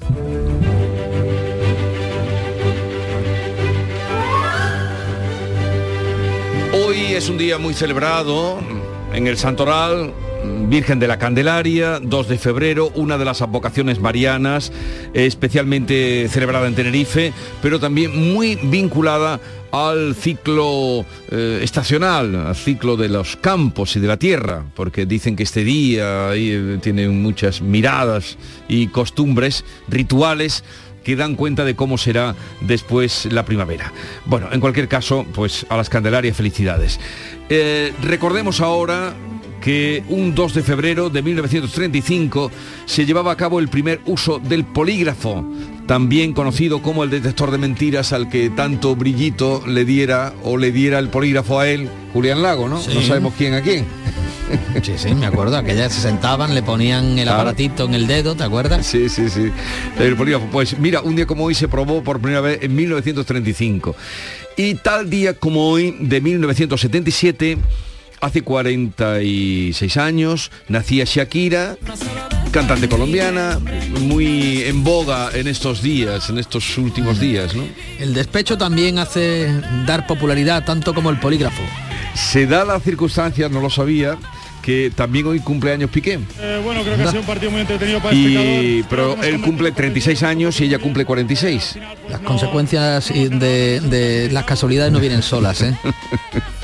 Hoy es un día muy celebrado en el Santoral, Virgen de la Candelaria, 2 de febrero, una de las advocaciones marianas, especialmente celebrada en Tenerife, pero también muy vinculada al ciclo eh, estacional, al ciclo de los campos y de la tierra, porque dicen que este día eh, tiene muchas miradas y costumbres, rituales que dan cuenta de cómo será después la primavera. Bueno, en cualquier caso, pues a las Candelarias felicidades. Eh, recordemos ahora que un 2 de febrero de 1935 se llevaba a cabo el primer uso del polígrafo, también conocido como el detector de mentiras al que tanto brillito le diera o le diera el polígrafo a él, Julián Lago, ¿no?
Sí.
No sabemos quién a quién. [LAUGHS]
Sí, sí, me acuerdo, aquellas se sentaban, le ponían el aparatito en el dedo, ¿te acuerdas?
Sí, sí, sí. El polígrafo. Pues mira, un día como hoy se probó por primera vez en 1935. Y tal día como hoy, de 1977, hace 46 años, nacía Shakira, cantante colombiana, muy en boga en estos días, en estos últimos días, ¿no?
El despecho también hace dar popularidad tanto como el polígrafo.
Se da la circunstancia, no lo sabía, que también hoy cumple años Piqué.
Eh, bueno, creo que ha sido un partido muy entretenido para
Y,
el
pero él cumple 36 años y ella cumple 46.
Las consecuencias de, de las casualidades no vienen solas, ¿eh? [LAUGHS]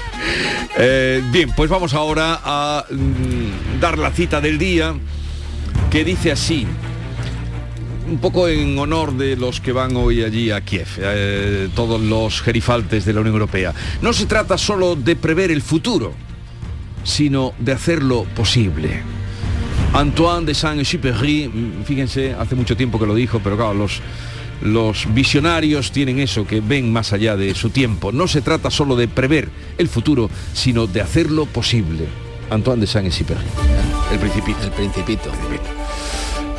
Eh, bien, pues vamos ahora a mm, dar la cita del día que dice así. Un poco en honor de los que van hoy allí a Kiev, eh, todos los gerifaltes de la Unión Europea. No se trata solo de prever el futuro, sino de hacerlo posible. Antoine de Saint-Exupéry, fíjense, hace mucho tiempo que lo dijo, pero claro, los, los visionarios tienen eso, que ven más allá de su tiempo. No se trata solo de prever el futuro, sino de hacerlo posible. Antoine de Saint-Exupéry, el principito.
El principito.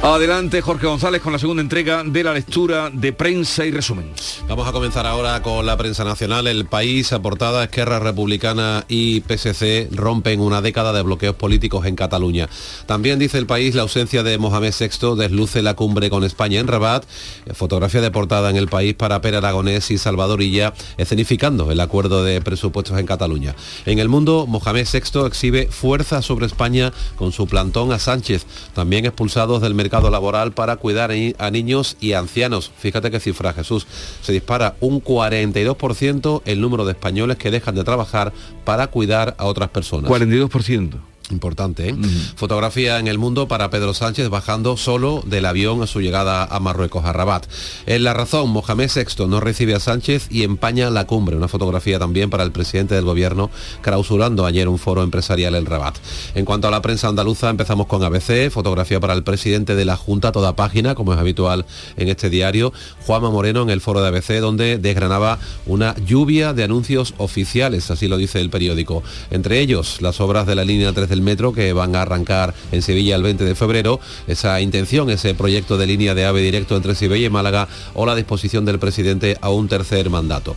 Adelante Jorge González con la segunda entrega de la lectura de prensa y resumen.
Vamos a comenzar ahora con la prensa nacional. El país, aportada Esquerra Republicana y PSC rompen una década de bloqueos políticos en Cataluña. También dice el país la ausencia de Mohamed VI desluce la cumbre con España en Rabat. Fotografía de portada en el país para Per Aragonés y Salvador Illa escenificando el acuerdo de presupuestos en Cataluña. En el mundo, Mohamed VI exhibe fuerza sobre España con su plantón a Sánchez, también expulsados del mercado laboral para cuidar a niños y ancianos. Fíjate qué cifra, Jesús. Se dispara un 42% el número de españoles que dejan de trabajar para cuidar a otras personas.
42%.
Importante, ¿eh? Fotografía en el mundo para Pedro Sánchez bajando solo del avión a su llegada a Marruecos, a Rabat. En La Razón, Mohamed VI no recibe a Sánchez y empaña la cumbre. Una fotografía también para el presidente del gobierno, clausurando ayer un foro empresarial en Rabat. En cuanto a la prensa andaluza, empezamos con ABC, fotografía para el presidente de la Junta, toda página, como es habitual en este diario, Juanma Moreno en el foro de ABC, donde desgranaba una lluvia de anuncios oficiales, así lo dice el periódico. Entre ellos, las obras de la línea 3 del metro que van a arrancar en Sevilla el 20 de febrero. Esa intención, ese proyecto de línea de AVE directo entre Sevilla y Málaga o la disposición del presidente a un tercer mandato.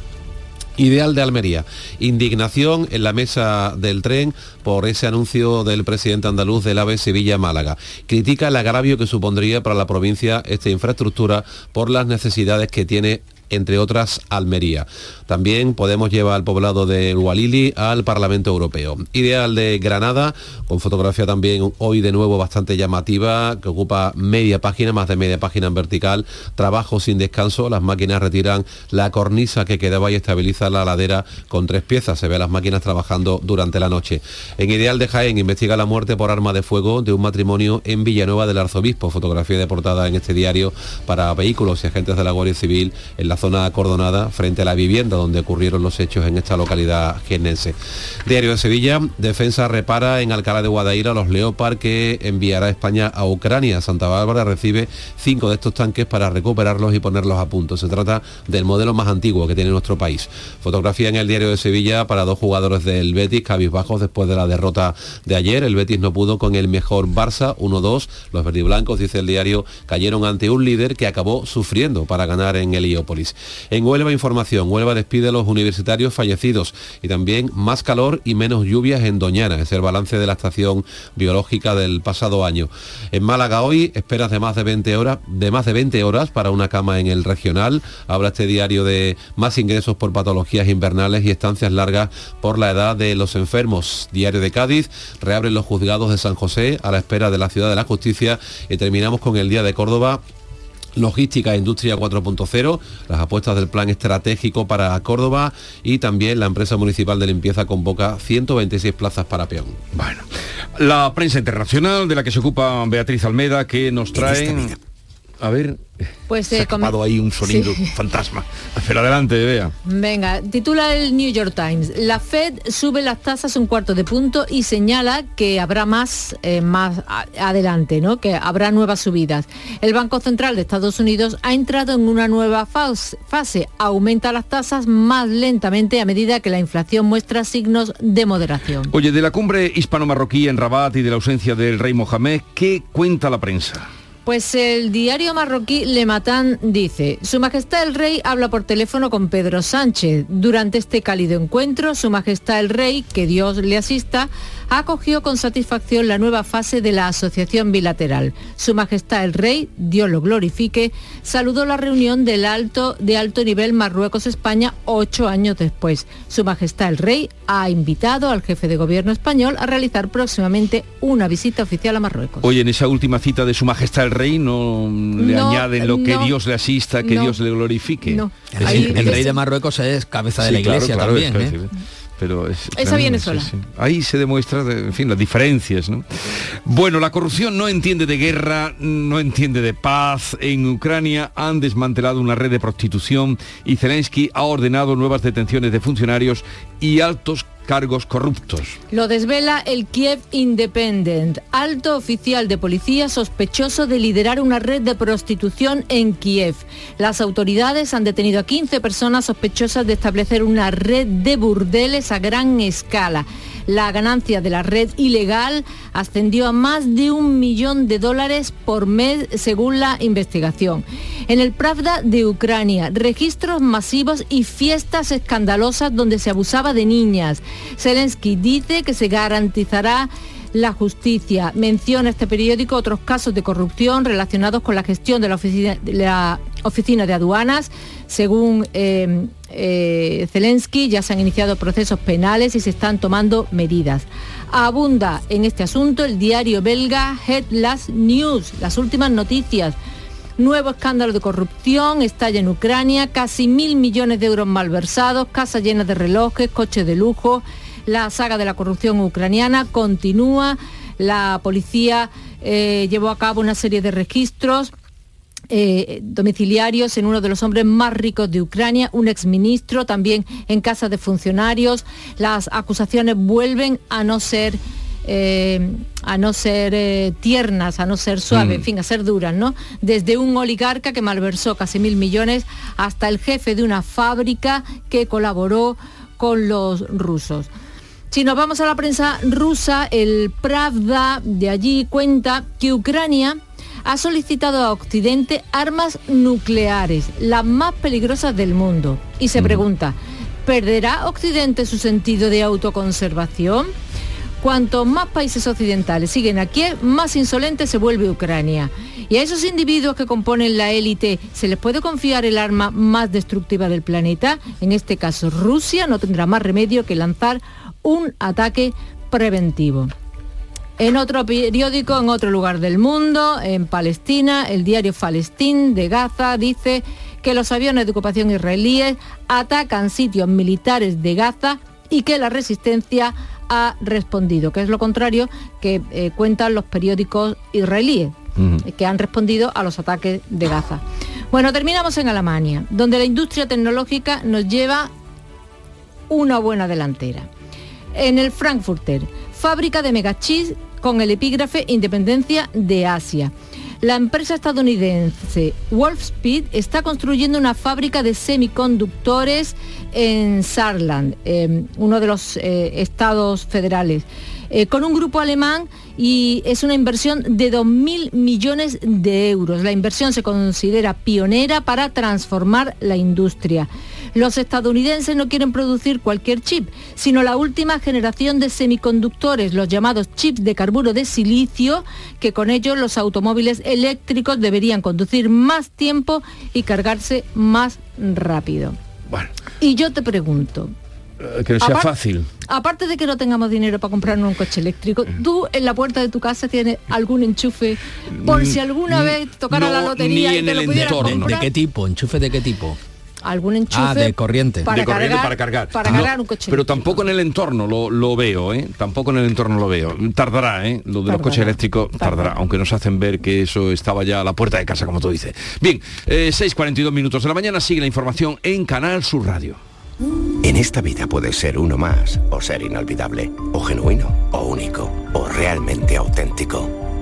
Ideal de Almería. Indignación en la mesa del tren por ese anuncio del presidente andaluz del AVE Sevilla-Málaga. Critica el agravio que supondría para la provincia esta infraestructura por las necesidades que tiene entre otras Almería. También Podemos llevar al poblado de Gualili al Parlamento Europeo. Ideal de Granada, con fotografía también hoy de nuevo bastante llamativa, que ocupa media página, más de media página en vertical, trabajo sin descanso, las máquinas retiran la cornisa que quedaba y estabiliza la ladera con tres piezas, se ve a las máquinas trabajando durante la noche. En Ideal de Jaén investiga la muerte por arma de fuego de un matrimonio en Villanueva del Arzobispo, fotografía de portada en este diario para vehículos y agentes de la Guardia Civil en la zona acordonada frente a la vivienda donde ocurrieron los hechos en esta localidad jiennense. Diario de Sevilla, Defensa repara en Alcalá de Guadaira los Leopard que enviará España a Ucrania. Santa Bárbara recibe cinco de estos tanques para recuperarlos y ponerlos a punto. Se trata del modelo más antiguo que tiene nuestro país. Fotografía en el Diario de Sevilla para dos jugadores del Betis, cabizbajos después de la derrota de ayer. El Betis no pudo con el mejor Barça, 1-2. Los verdiblancos, dice el diario, cayeron ante un líder que acabó sufriendo para ganar en Heliópolis. En Huelva Información, Huelva despide a los universitarios fallecidos y también más calor y menos lluvias en Doñana. Es el balance de la estación biológica del pasado año. En Málaga hoy esperas de más de 20 horas, de más de 20 horas para una cama en el regional. Habla este diario de más ingresos por patologías invernales y estancias largas por la edad de los enfermos. Diario de Cádiz, reabren los juzgados de San José a la espera de la ciudad de la justicia y terminamos con el día de Córdoba Logística e Industria 4.0, las apuestas del plan estratégico para Córdoba y también la empresa municipal de limpieza convoca 126 plazas para peón.
Bueno, la prensa internacional de la que se ocupa Beatriz Almeda que nos trae... A ver,
pues
se ha escapado ahí un sonido
Sí. [LAUGHS]
fantasma. Pero adelante, vea.
Venga, titula el New York Times. La Fed sube las tasas un cuarto de punto y señala que habrá más, eh, más adelante, ¿no? Que habrá nuevas subidas. El Banco Central de Estados Unidos ha entrado en una nueva fase. fase. Aumenta las tasas más lentamente a medida que la inflación muestra signos de moderación.
Oye, de la cumbre hispano-marroquí en Rabat y de la ausencia del rey Mohamed, ¿qué cuenta la prensa?
Pues el diario marroquí Le Matan dice, Su Majestad el Rey habla por teléfono con Pedro Sánchez. Durante este cálido encuentro, Su Majestad el Rey, que Dios le asista, acogió con satisfacción la nueva fase de la asociación bilateral. Su Majestad el Rey, Dios lo glorifique, saludó la reunión del alto, de alto nivel Marruecos-España ocho años después. Su Majestad el Rey ha invitado al jefe de gobierno español a realizar próximamente una visita oficial a Marruecos.
Oye, en esa última cita de Su Majestad el Rey no le
No,
añaden lo que
no,
Dios le asista, que
no.
Dios le glorifique.
No.
El,
Ahí-
el rey de Marruecos es cabeza de
Sí,
la iglesia
claro,
también. ¿eh?
Pero es,
Esa viene sola.
sí. Ahí se demuestra, de- en fin, las diferencias, ¿no? Bueno, la corrupción no entiende de guerra, no entiende de paz. En Ucrania han desmantelado una red de prostitución y Zelensky ha ordenado nuevas detenciones de funcionarios y altos cargos corruptos.
Lo desvela el Kiev Independent, alto oficial de policía sospechoso de liderar una red de prostitución en Kiev. Las autoridades han detenido a 15 personas sospechosas de establecer una red de burdeles a gran escala. La ganancia de la red ilegal ascendió a más de un millón de dólares por mes según la investigación. En el Pravda de Ucrania, registros masivos y fiestas escandalosas donde se abusaba de niñas. Zelensky dice que se garantizará la justicia. Menciona este periódico otros casos de corrupción relacionados con la gestión de la oficina de, la oficina de aduanas. Según eh, eh, Zelensky, ya se han iniciado procesos penales y se están tomando medidas. Abunda en este asunto el diario belga Headless News, las últimas noticias. Nuevo escándalo de corrupción estalla en Ucrania, casi mil millones de euros malversados, casas llenas de relojes, coches de lujo. La saga de la corrupción ucraniana continúa. La policía eh, llevó a cabo una serie de registros eh, domiciliarios en uno de los hombres más ricos de Ucrania, un exministro, también en casa de funcionarios. Las acusaciones vuelven a no ser eh, a no ser eh, tiernas, a no ser suaves,
Mm.
en fin, a ser duras, ¿no? Desde un oligarca que malversó casi mil millones hasta el jefe de una fábrica que colaboró con los rusos. Si nos vamos a la prensa rusa, el Pravda de allí cuenta que Ucrania ha solicitado a Occidente armas nucleares, las más peligrosas del mundo. Y se pregunta, ¿perderá Occidente su sentido de autoconservación? Cuantos más países occidentales siguen a Kiev, más insolente se vuelve Ucrania. Y a esos individuos que componen la élite, ¿se les puede confiar el arma más destructiva del planeta? En este caso, Rusia no tendrá más remedio que lanzar un ataque preventivo. En otro periódico, en otro lugar del mundo, en Palestina, el diario Palestín de Gaza dice que los aviones de ocupación israelíes atacan sitios militares de Gaza y que la resistencia ha respondido, que es lo contrario que eh, cuentan los periódicos israelíes, que han respondido a los ataques de Gaza. Bueno, terminamos en Alemania, donde la industria tecnológica nos lleva una buena delantera. En el Frankfurter, fábrica de megachips con el epígrafe Independencia de Asia. La empresa estadounidense Wolfspeed está construyendo una fábrica de semiconductores en Saarland, eh, uno de los eh, estados federales, eh, con un grupo alemán y es una inversión de 2.000 millones de euros. La inversión se considera pionera para transformar la industria. Los estadounidenses no quieren producir cualquier chip, sino la última generación de semiconductores, los llamados chips de carburo de silicio, que con ellos los automóviles eléctricos deberían conducir más tiempo y cargarse más rápido.
Bueno.
Y yo te pregunto,
Eh, Que no sea
Apar-
fácil.
aparte de que no tengamos dinero para comprarnos un coche eléctrico, ¿tú en la puerta de tu casa tienes algún enchufe por si alguna
Mm,
vez tocara la lotería
ni
y
en
te lo
el
pudieras
entorno. ¿De qué tipo? ¿Enchufe de qué tipo?
Algún enchufe
Ah, de corriente.
para
de corriente
cargar,
para cargar.
para
No,
cargar un coche
Pero tampoco en el entorno lo, lo veo, ¿eh? Tampoco en el entorno lo veo. Tardará, ¿eh? Lo de los coches eléctricos tardará, aunque nos hacen ver que eso estaba ya a la puerta de casa, como tú dices. Bien, eh, 6.42 minutos de la mañana, sigue la información en Canal Sur Radio.
En esta vida puedes ser uno más, o ser inolvidable, o genuino, o único, o realmente auténtico.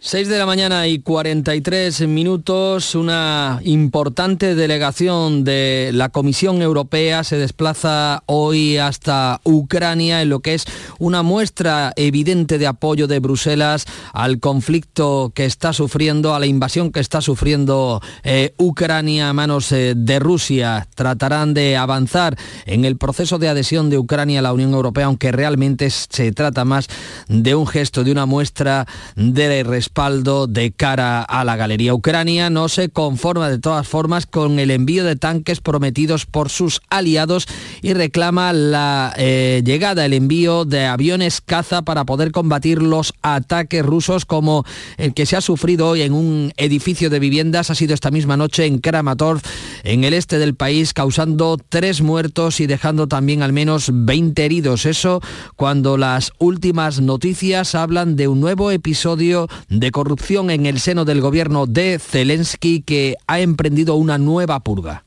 6 de la mañana y 43 minutos, una importante delegación de la Comisión Europea se desplaza hoy hasta Ucrania en lo que es una muestra evidente de apoyo de Bruselas al conflicto que está sufriendo, a la invasión que está sufriendo eh, Ucrania a manos eh, de Rusia. Tratarán de avanzar en el proceso de adhesión de Ucrania a la Unión Europea aunque realmente se trata más de un gesto, de una muestra de respaldo de cara a la galería. Ucrania no se conforma de todas formas con el envío de tanques prometidos por sus aliados y reclama la eh, llegada, el envío de aviones caza para poder combatir los ataques rusos como el que se ha sufrido hoy en un edificio de viviendas, ha sido esta misma noche en Kramatorsk, en el este del país, causando tres muertos y dejando también al menos 20 heridos eso cuando las últimas noticias hablan de un nuevo episodio de corrupción en el seno del gobierno de Zelensky que ha emprendido una nueva purga.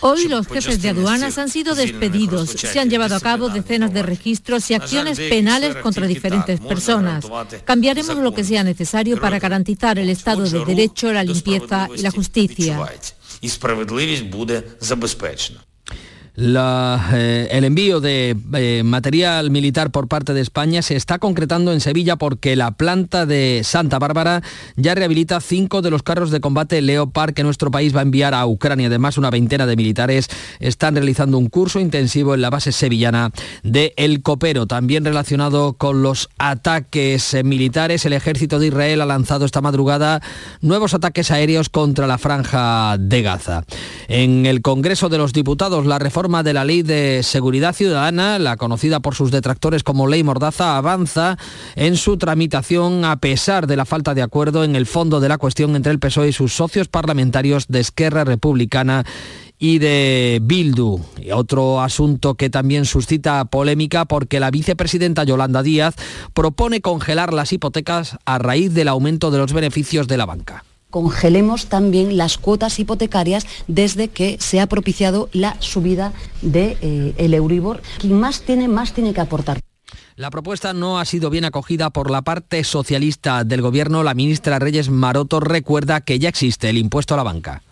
Hoy los jefes de aduanas han sido despedidos, se han llevado a cabo decenas de registros y acciones penales contra diferentes personas. Cambiaremos lo que sea necesario para garantizar el Estado de Derecho, la limpieza y la justicia.
Eh, el envío de eh, material militar por parte de España se está concretando en Sevilla porque la planta de Santa Bárbara ya rehabilita cinco de los carros de combate Leopard que nuestro país va a enviar a Ucrania. Además, una veintena de militares están realizando un curso intensivo en la base sevillana de El Copero. También relacionado con los ataques militares, el ejército de Israel ha lanzado esta madrugada nuevos ataques aéreos contra la franja de Gaza. En el Congreso de los Diputados, la reforma de la Ley de Seguridad Ciudadana, la conocida por sus detractores como Ley Mordaza, avanza en su tramitación a pesar de la falta de acuerdo en el fondo de la cuestión entre el PSOE y sus socios parlamentarios de Esquerra Republicana y de Bildu. Y otro asunto que también suscita polémica porque la vicepresidenta Yolanda Díaz propone congelar las hipotecas a raíz del aumento de los beneficios de la banca
congelemos también las cuotas hipotecarias desde que se ha propiciado la subida del de, eh, Euribor. Quien más tiene, más tiene que aportar.
La propuesta no ha sido bien acogida por la parte socialista del gobierno. La ministra Reyes Maroto recuerda que ya existe el impuesto a la banca.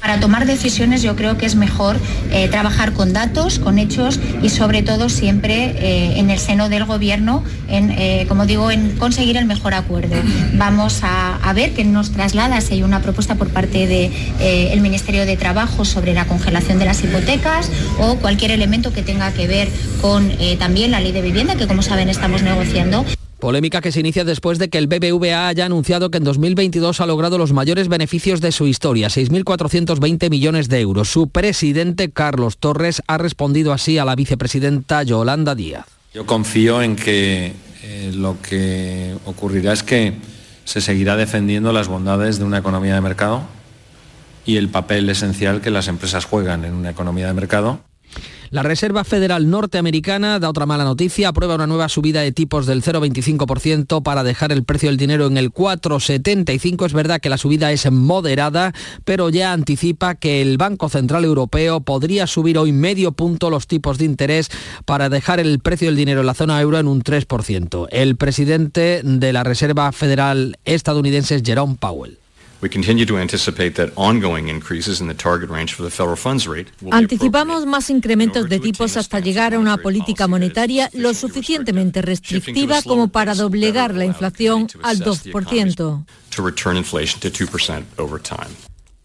Para tomar decisiones yo creo que es mejor eh, trabajar con datos, con hechos y sobre todo siempre eh, en el seno del gobierno, en, eh, como digo, en conseguir el mejor acuerdo. Vamos a, ver que nos traslada si hay una propuesta por parte del Ministerio de Trabajo sobre la congelación de las hipotecas o cualquier elemento que tenga que ver con también la ley de vivienda, que como saben estamos negociando.
Polémica que se inicia después de que el BBVA haya anunciado que en 2022 ha logrado los mayores beneficios de su historia, 6.420 millones de euros. Su presidente, Carlos Torres, ha respondido así a la vicepresidenta Yolanda Díaz.
Yo confío en que eh, lo que ocurrirá es que se seguirá defendiendo las bondades de una economía de mercado y el papel esencial que las empresas juegan en una economía de mercado
la Reserva Federal Norteamericana da otra mala noticia, aprueba una nueva subida de tipos del 0,25% para dejar el precio del dinero en el 4,75. Es verdad que la subida es moderada, pero ya anticipa que el Banco Central Europeo podría subir hoy medio punto los tipos de interés para dejar el precio del dinero en la zona euro en un 3%. El presidente de la Reserva Federal estadounidense es Jerome Powell.
Anticipamos más incrementos de tipos hasta llegar a una política monetaria lo suficientemente restrictiva como para doblegar la inflación al 2%.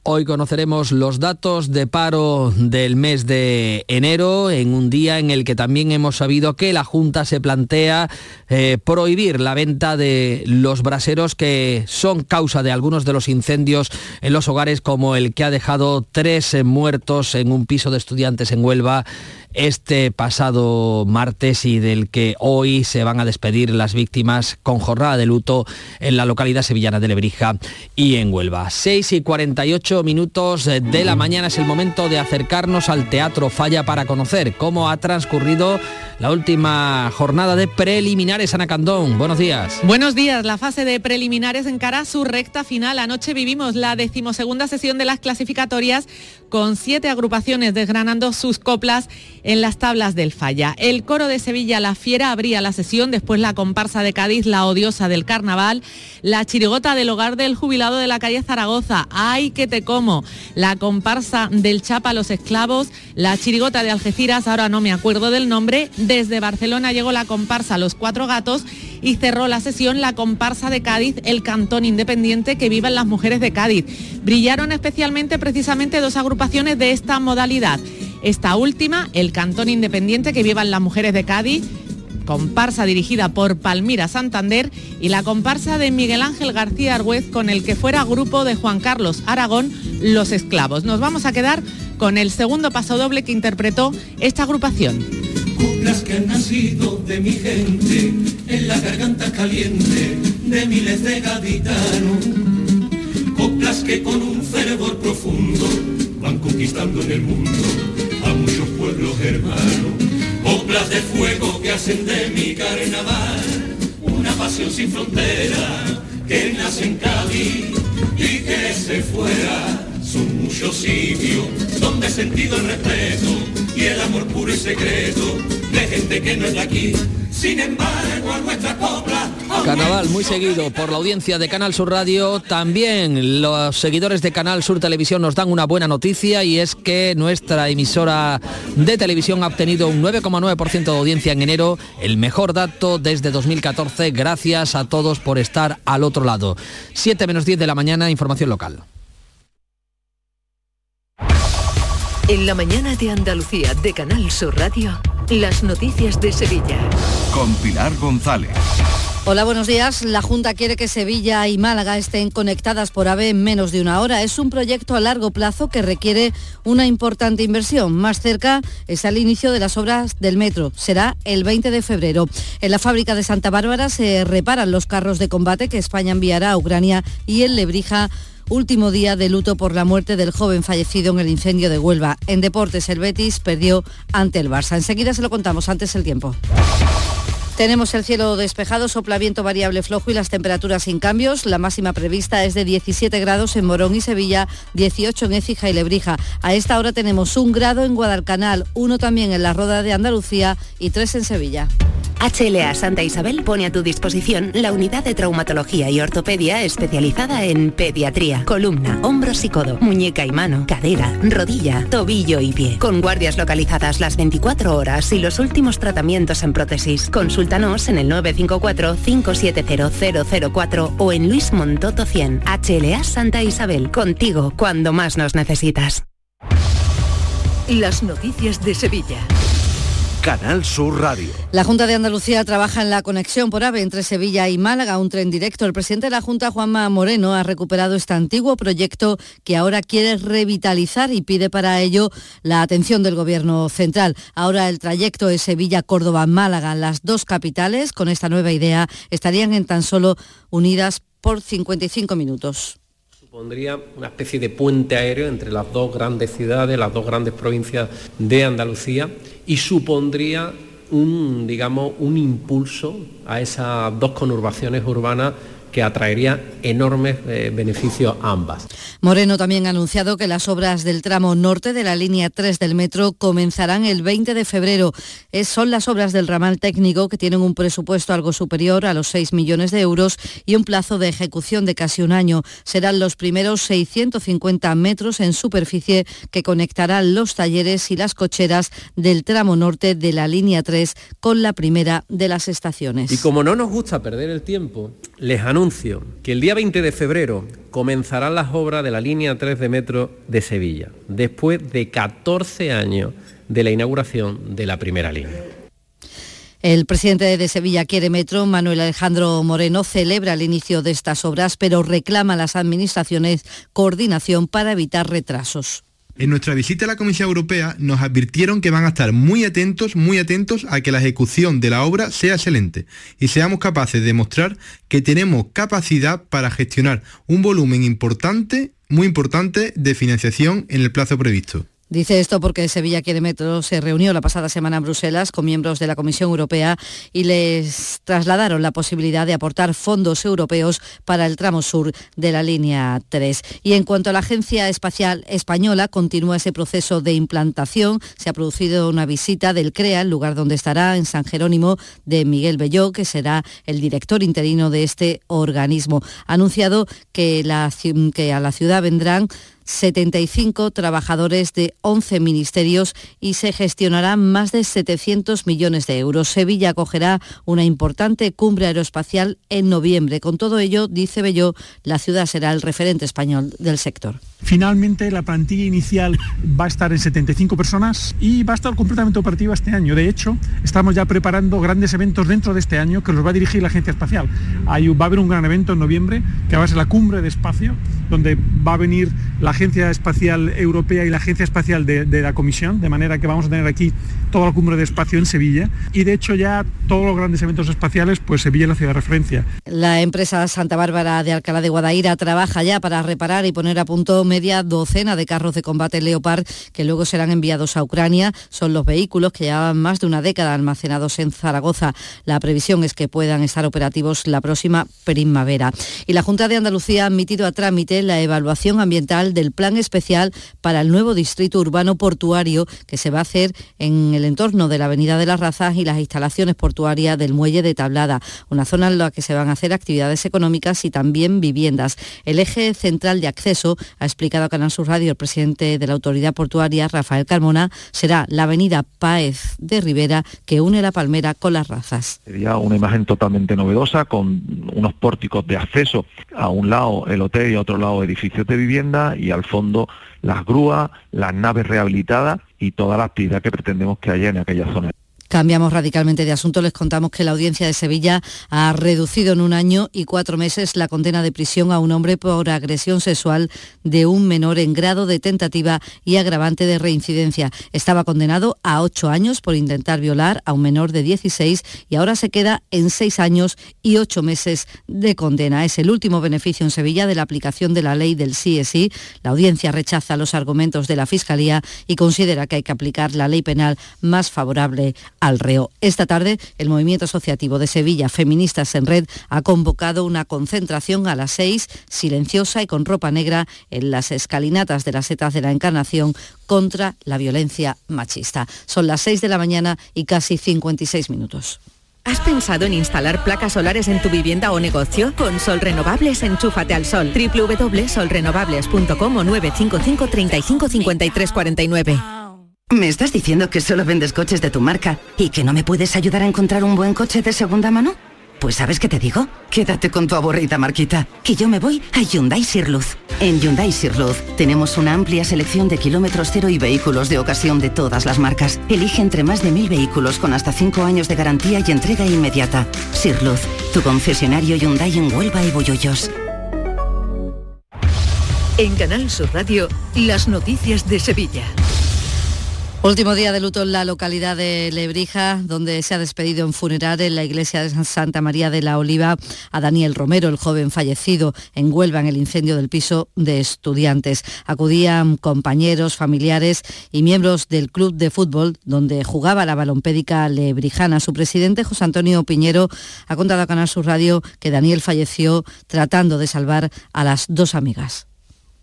Hoy conoceremos los datos de paro del mes de enero, en un día en el que también hemos sabido que la Junta se plantea eh, prohibir la venta de los braseros que son causa de algunos de los incendios en los hogares, como el que ha dejado tres muertos en un piso de estudiantes en Huelva este pasado martes y del que hoy se van a despedir las víctimas con jornada de luto en la localidad sevillana de Lebrija y en Huelva. 6 y 48 minutos de la mañana es el momento de acercarnos al Teatro Falla para conocer cómo ha transcurrido la última jornada de preliminares. Ana Candón, buenos días.
Buenos días. La fase de preliminares encara su recta final. Anoche vivimos la decimosegunda sesión de las clasificatorias con siete agrupaciones desgranando sus coplas en las tablas del falla. El coro de Sevilla La Fiera abría la sesión, después la comparsa de Cádiz La Odiosa del Carnaval, la chirigota del hogar del jubilado de la calle Zaragoza, Ay que te como, la comparsa del Chapa Los Esclavos, la chirigota de Algeciras, ahora no me acuerdo del nombre, desde Barcelona llegó la comparsa Los Cuatro Gatos y cerró la sesión la comparsa de Cádiz, el cantón independiente que vivan las mujeres de Cádiz. Brillaron especialmente precisamente dos agrupaciones de esta modalidad. Esta última, el cantón independiente que vivan las mujeres de Cádiz, comparsa dirigida por Palmira Santander y la comparsa de Miguel Ángel García Argüez con el que fuera grupo de Juan Carlos Aragón, Los Esclavos. Nos vamos a quedar con el segundo pasodoble que interpretó esta agrupación
coplas que han nacido de mi gente, en la garganta caliente de miles de gaditanos. Coplas que con un fervor profundo van conquistando en el mundo hermanos. Coplas de fuego que hacen de mi carnaval una pasión sin frontera que nace en Cádiz y que se fuera. Son muchos sitios donde he sentido el respeto y el amor puro y secreto de gente que no es de aquí. Sin embargo, a nuestra copla...
Carnaval muy seguido por la audiencia de Canal Sur Radio. También los seguidores de Canal Sur Televisión nos dan una buena noticia y es que nuestra emisora de televisión ha obtenido un 9,9% de audiencia en enero, el mejor dato desde 2014. Gracias a todos por estar al otro lado. 7 menos 10 de la mañana, información local.
En la mañana de Andalucía de Canal Sur Radio, las noticias de Sevilla.
Con Pilar González.
Hola, buenos días. La Junta quiere que Sevilla y Málaga estén conectadas por AVE en menos de una hora. Es un proyecto a largo plazo que requiere una importante inversión. Más cerca está el inicio de las obras del metro. Será el 20 de febrero. En la fábrica de Santa Bárbara se reparan los carros de combate que España enviará a Ucrania y en Lebrija último día de luto por la muerte del joven fallecido en el incendio de Huelva. En deportes, el Betis perdió ante el Barça. Enseguida se lo contamos, antes el tiempo. Tenemos el cielo despejado, sopla viento variable flojo y las temperaturas sin cambios. La máxima prevista es de 17 grados en Morón y Sevilla, 18 en Écija y Lebrija. A esta hora tenemos un grado en Guadalcanal, uno también en la Roda de Andalucía y tres en Sevilla.
HLA Santa Isabel pone a tu disposición la unidad de traumatología y ortopedia especializada en pediatría, columna, hombros y codo, muñeca y mano, cadera, rodilla, tobillo y pie. Con guardias localizadas las 24 horas y los últimos tratamientos en prótesis. Consúltanos en el 954-570004 o en Luis Montoto 100. HLA Santa Isabel, contigo cuando más nos necesitas.
Las noticias de Sevilla.
Canal Sur Radio.
La Junta de Andalucía trabaja en la conexión por AVE entre Sevilla y Málaga, un tren directo. El presidente de la Junta, Juanma Moreno, ha recuperado este antiguo proyecto que ahora quiere revitalizar y pide para ello la atención del Gobierno central. Ahora el trayecto es Sevilla-Córdoba-Málaga. Las dos capitales, con esta nueva idea, estarían en tan solo unidas por 55 minutos
supondría una especie de puente aéreo entre las dos grandes ciudades, las dos grandes provincias de Andalucía y supondría un, digamos, un impulso a esas dos conurbaciones urbanas que atraería enormes eh, beneficios a ambas.
Moreno también ha anunciado que las obras del tramo norte de la línea 3 del metro comenzarán el 20 de febrero. Es, son las obras del ramal técnico que tienen un presupuesto algo superior a los 6 millones de euros y un plazo de ejecución de casi un año. Serán los primeros 650 metros en superficie que conectarán los talleres y las cocheras del tramo norte de la línea 3 con la primera de las estaciones.
Y como no nos gusta perder el tiempo, les anuncio que el día 20 de febrero comenzarán las obras de la línea 3 de metro de Sevilla, después de 14 años de la inauguración de la primera línea.
El presidente de Sevilla quiere metro, Manuel Alejandro Moreno, celebra el inicio de estas obras, pero reclama a las administraciones coordinación para evitar retrasos.
En nuestra visita a la Comisión Europea nos advirtieron que van a estar muy atentos, muy atentos a que la ejecución de la obra sea excelente y seamos capaces de demostrar que tenemos capacidad para gestionar un volumen importante, muy importante, de financiación en el plazo previsto.
Dice esto porque Sevilla Quiere Metro se reunió la pasada semana en Bruselas con miembros de la Comisión Europea y les trasladaron la posibilidad de aportar fondos europeos para el tramo sur de la línea 3. Y en cuanto a la Agencia Espacial Española, continúa ese proceso de implantación. Se ha producido una visita del CREA, el lugar donde estará en San Jerónimo, de Miguel Belló, que será el director interino de este organismo. Ha anunciado que, que a la ciudad vendrán 75 trabajadores de 11 ministerios y se gestionarán más de 700 millones de euros. Sevilla acogerá una importante cumbre aeroespacial en noviembre. Con todo ello, dice Belló, la ciudad será el referente español del sector.
Finalmente, la plantilla inicial va a estar en 75 personas y va a estar completamente operativa este año. De hecho, estamos ya preparando grandes eventos dentro de este año que los va a dirigir la Agencia Espacial. Hay, va a haber un gran evento en noviembre que va a ser la cumbre de espacio, donde va a venir la Agencia Espacial Europea y la Agencia Espacial de, de la Comisión, de manera que vamos a tener aquí toda la cumbre de espacio en Sevilla. Y de hecho ya todos los grandes eventos espaciales, pues Sevilla es la ciudad de referencia.
La empresa Santa Bárbara de Alcalá de Guadaira trabaja ya para reparar y poner a punto media docena de carros de combate Leopard que luego serán enviados a Ucrania. Son los vehículos que llevaban más de una década almacenados en Zaragoza. La previsión es que puedan estar operativos la próxima primavera. Y la Junta de Andalucía ha admitido a trámite la evaluación ambiental del Plan Especial para el nuevo distrito urbano portuario que se va a hacer en el entorno de la Avenida de las Razas y las instalaciones portuarias del Muelle de Tablada, una zona en la que se van a hacer actividades económicas y también viviendas. El eje central de acceso, ha explicado a Canal Sur Radio el presidente de la Autoridad Portuaria, Rafael Carmona, será la Avenida Páez de Rivera que une la Palmera con las Razas.
Sería una imagen totalmente novedosa con unos pórticos de acceso a un lado el hotel y a otro lado edificios de vivienda y al fondo las grúas, las naves rehabilitadas y toda la actividad que pretendemos que haya en aquella zona.
Cambiamos radicalmente de asunto. Les contamos que la audiencia de Sevilla ha reducido en un año y cuatro meses la condena de prisión a un hombre por agresión sexual de un menor en grado de tentativa y agravante de reincidencia. Estaba condenado a ocho años por intentar violar a un menor de 16 y ahora se queda en seis años y ocho meses de condena. Es el último beneficio en Sevilla de la aplicación de la ley del sí. La audiencia rechaza los argumentos de la Fiscalía y considera que hay que aplicar la ley penal más favorable al reo. Esta tarde, el Movimiento Asociativo de Sevilla, Feministas en Red, ha convocado una concentración a las seis, silenciosa y con ropa negra, en las escalinatas de las setas de la Encarnación contra la violencia machista. Son las seis de la mañana y casi 56 minutos.
¿Has pensado en instalar placas solares en tu vivienda o negocio? Con Sol Renovables, enchúfate al sol. www.solrenovables.com o 955 35 53 49.
¿Me estás diciendo que solo vendes coches de tu marca y que no me puedes ayudar a encontrar un buen coche de segunda mano? Pues ¿sabes qué te digo? Quédate con tu aburrida marquita, que yo me voy a Hyundai Sirluz. En Hyundai Sirluz tenemos una amplia selección de kilómetros cero y vehículos de ocasión de todas las marcas. Elige entre más de mil vehículos con hasta cinco años de garantía y entrega inmediata. Sirluz, tu concesionario Hyundai en Huelva y Boyollos.
En Canal Sur Radio, las noticias de Sevilla.
Último día de luto en la localidad de Lebrija, donde se ha despedido en funeral en la iglesia de Santa María de la Oliva a Daniel Romero, el joven fallecido en Huelva en el incendio del piso de estudiantes. Acudían compañeros, familiares y miembros del club de fútbol donde jugaba la balompédica lebrijana. Su presidente, José Antonio Piñero, ha contado a Canal Sur Radio que Daniel falleció tratando de salvar a las dos amigas.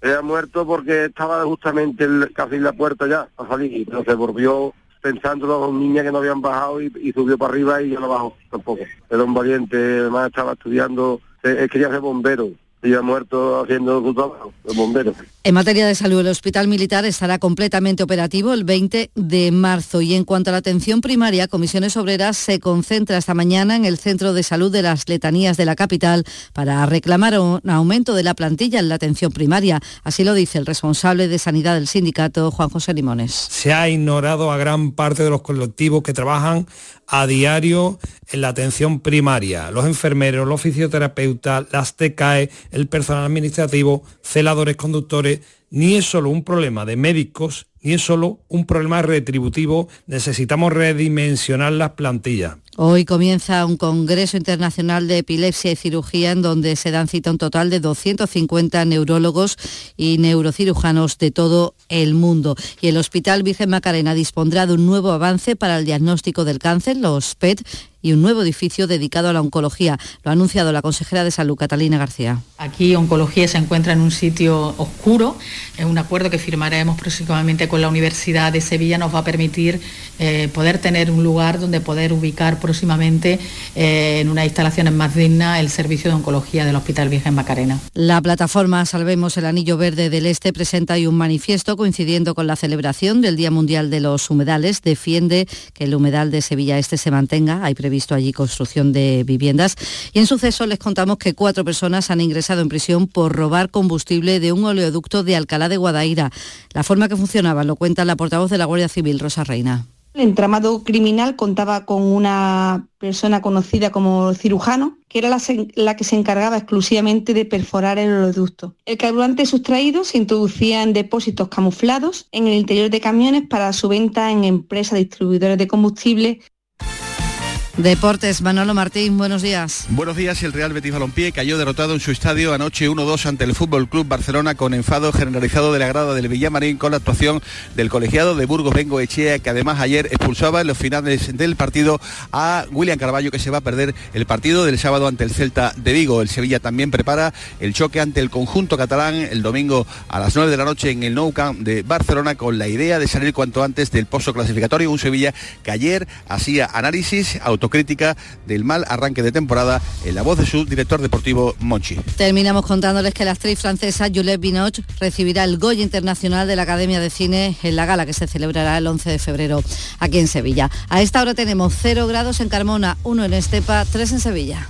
Ha muerto porque estaba justamente el- casi en la puerta ya a salir, se volvió pensando dos niñas que no habían bajado y, subió para arriba y ya no bajó tampoco. Era un valiente, además estaba estudiando, eh, quería ser bombero y ha muerto haciendo su trabajo.
En materia de salud, el Hospital Militar estará completamente operativo el 20 de marzo y en cuanto a la atención primaria, Comisiones Obreras se concentra esta mañana en el Centro de Salud de las Letanías de la capital para reclamar un aumento de la plantilla en la atención primaria. Así lo dice el responsable de Sanidad del sindicato, Juan José Limones.
se ha ignorado a gran parte de los colectivos que trabajan a diario en la atención primaria, los enfermeros, los fisioterapeutas, las TCAE, el personal administrativo, celadores, conductores, ni es solo un problema de médicos, ni es solo un problema retributivo, necesitamos redimensionar las plantillas.
Hoy comienza un Congreso Internacional de Epilepsia y Cirugía en donde se dan cita un total de 250 neurólogos y neurocirujanos de todo el mundo. Y el Hospital Virgen Macarena dispondrá de un nuevo avance para el diagnóstico del cáncer, los PET, y un nuevo edificio dedicado a la oncología. Lo ha anunciado la consejera de Salud, Catalina García.
Aquí oncología se encuentra en un sitio oscuro. Es un acuerdo que firmaremos próximamente con la Universidad de Sevilla. Nos va a permitir eh, poder tener un lugar donde poder ubicar próximamente eh, en unas instalaciones más dignas el servicio de oncología del Hospital Virgen Macarena.
La plataforma Salvemos el Anillo Verde del Este presenta hoy un manifiesto coincidiendo con la celebración del Día Mundial de los Humedales. Defiende que el humedal de Sevilla Este se mantenga. Hay visto allí construcción de viviendas. Y en suceso les contamos que cuatro personas han ingresado en prisión por robar combustible de un oleoducto de Alcalá de Guadaira. La forma que funcionaba lo cuenta la portavoz de la Guardia Civil, Rosa Reina.
El entramado criminal contaba con una persona conocida como cirujano, que era la, que se encargaba exclusivamente de perforar el oleoducto. El carburante sustraído se introducía en depósitos camuflados en el interior de camiones para su venta en empresas distribuidores de combustible
Deportes, Manolo Martín, buenos días.
Buenos días, el Real Betis Balompié cayó derrotado en su estadio anoche 1-2 ante el Fútbol Club Barcelona con enfado generalizado de la grada del Villamarín con la actuación del colegiado de Burgos Bengo Echea, que además ayer expulsaba en los finales del partido a William Carballo, que se va a perder el partido del sábado ante el Celta de Vigo. El Sevilla también prepara el choque ante el conjunto catalán el domingo a las 9 de la noche en el Nou Camp de Barcelona con la idea de salir cuanto antes del pozo clasificatorio. Un Sevilla que ayer hacía análisis, auto crítica del mal arranque de temporada en la voz de su director deportivo Monchi.
Terminamos contándoles que la actriz francesa Juliette Binoche recibirá el Goya Internacional de la Academia de Cine en la gala que se celebrará el 11 de febrero aquí en Sevilla. A esta hora tenemos 0 grados en Carmona, 1 en Estepa, 3 en Sevilla.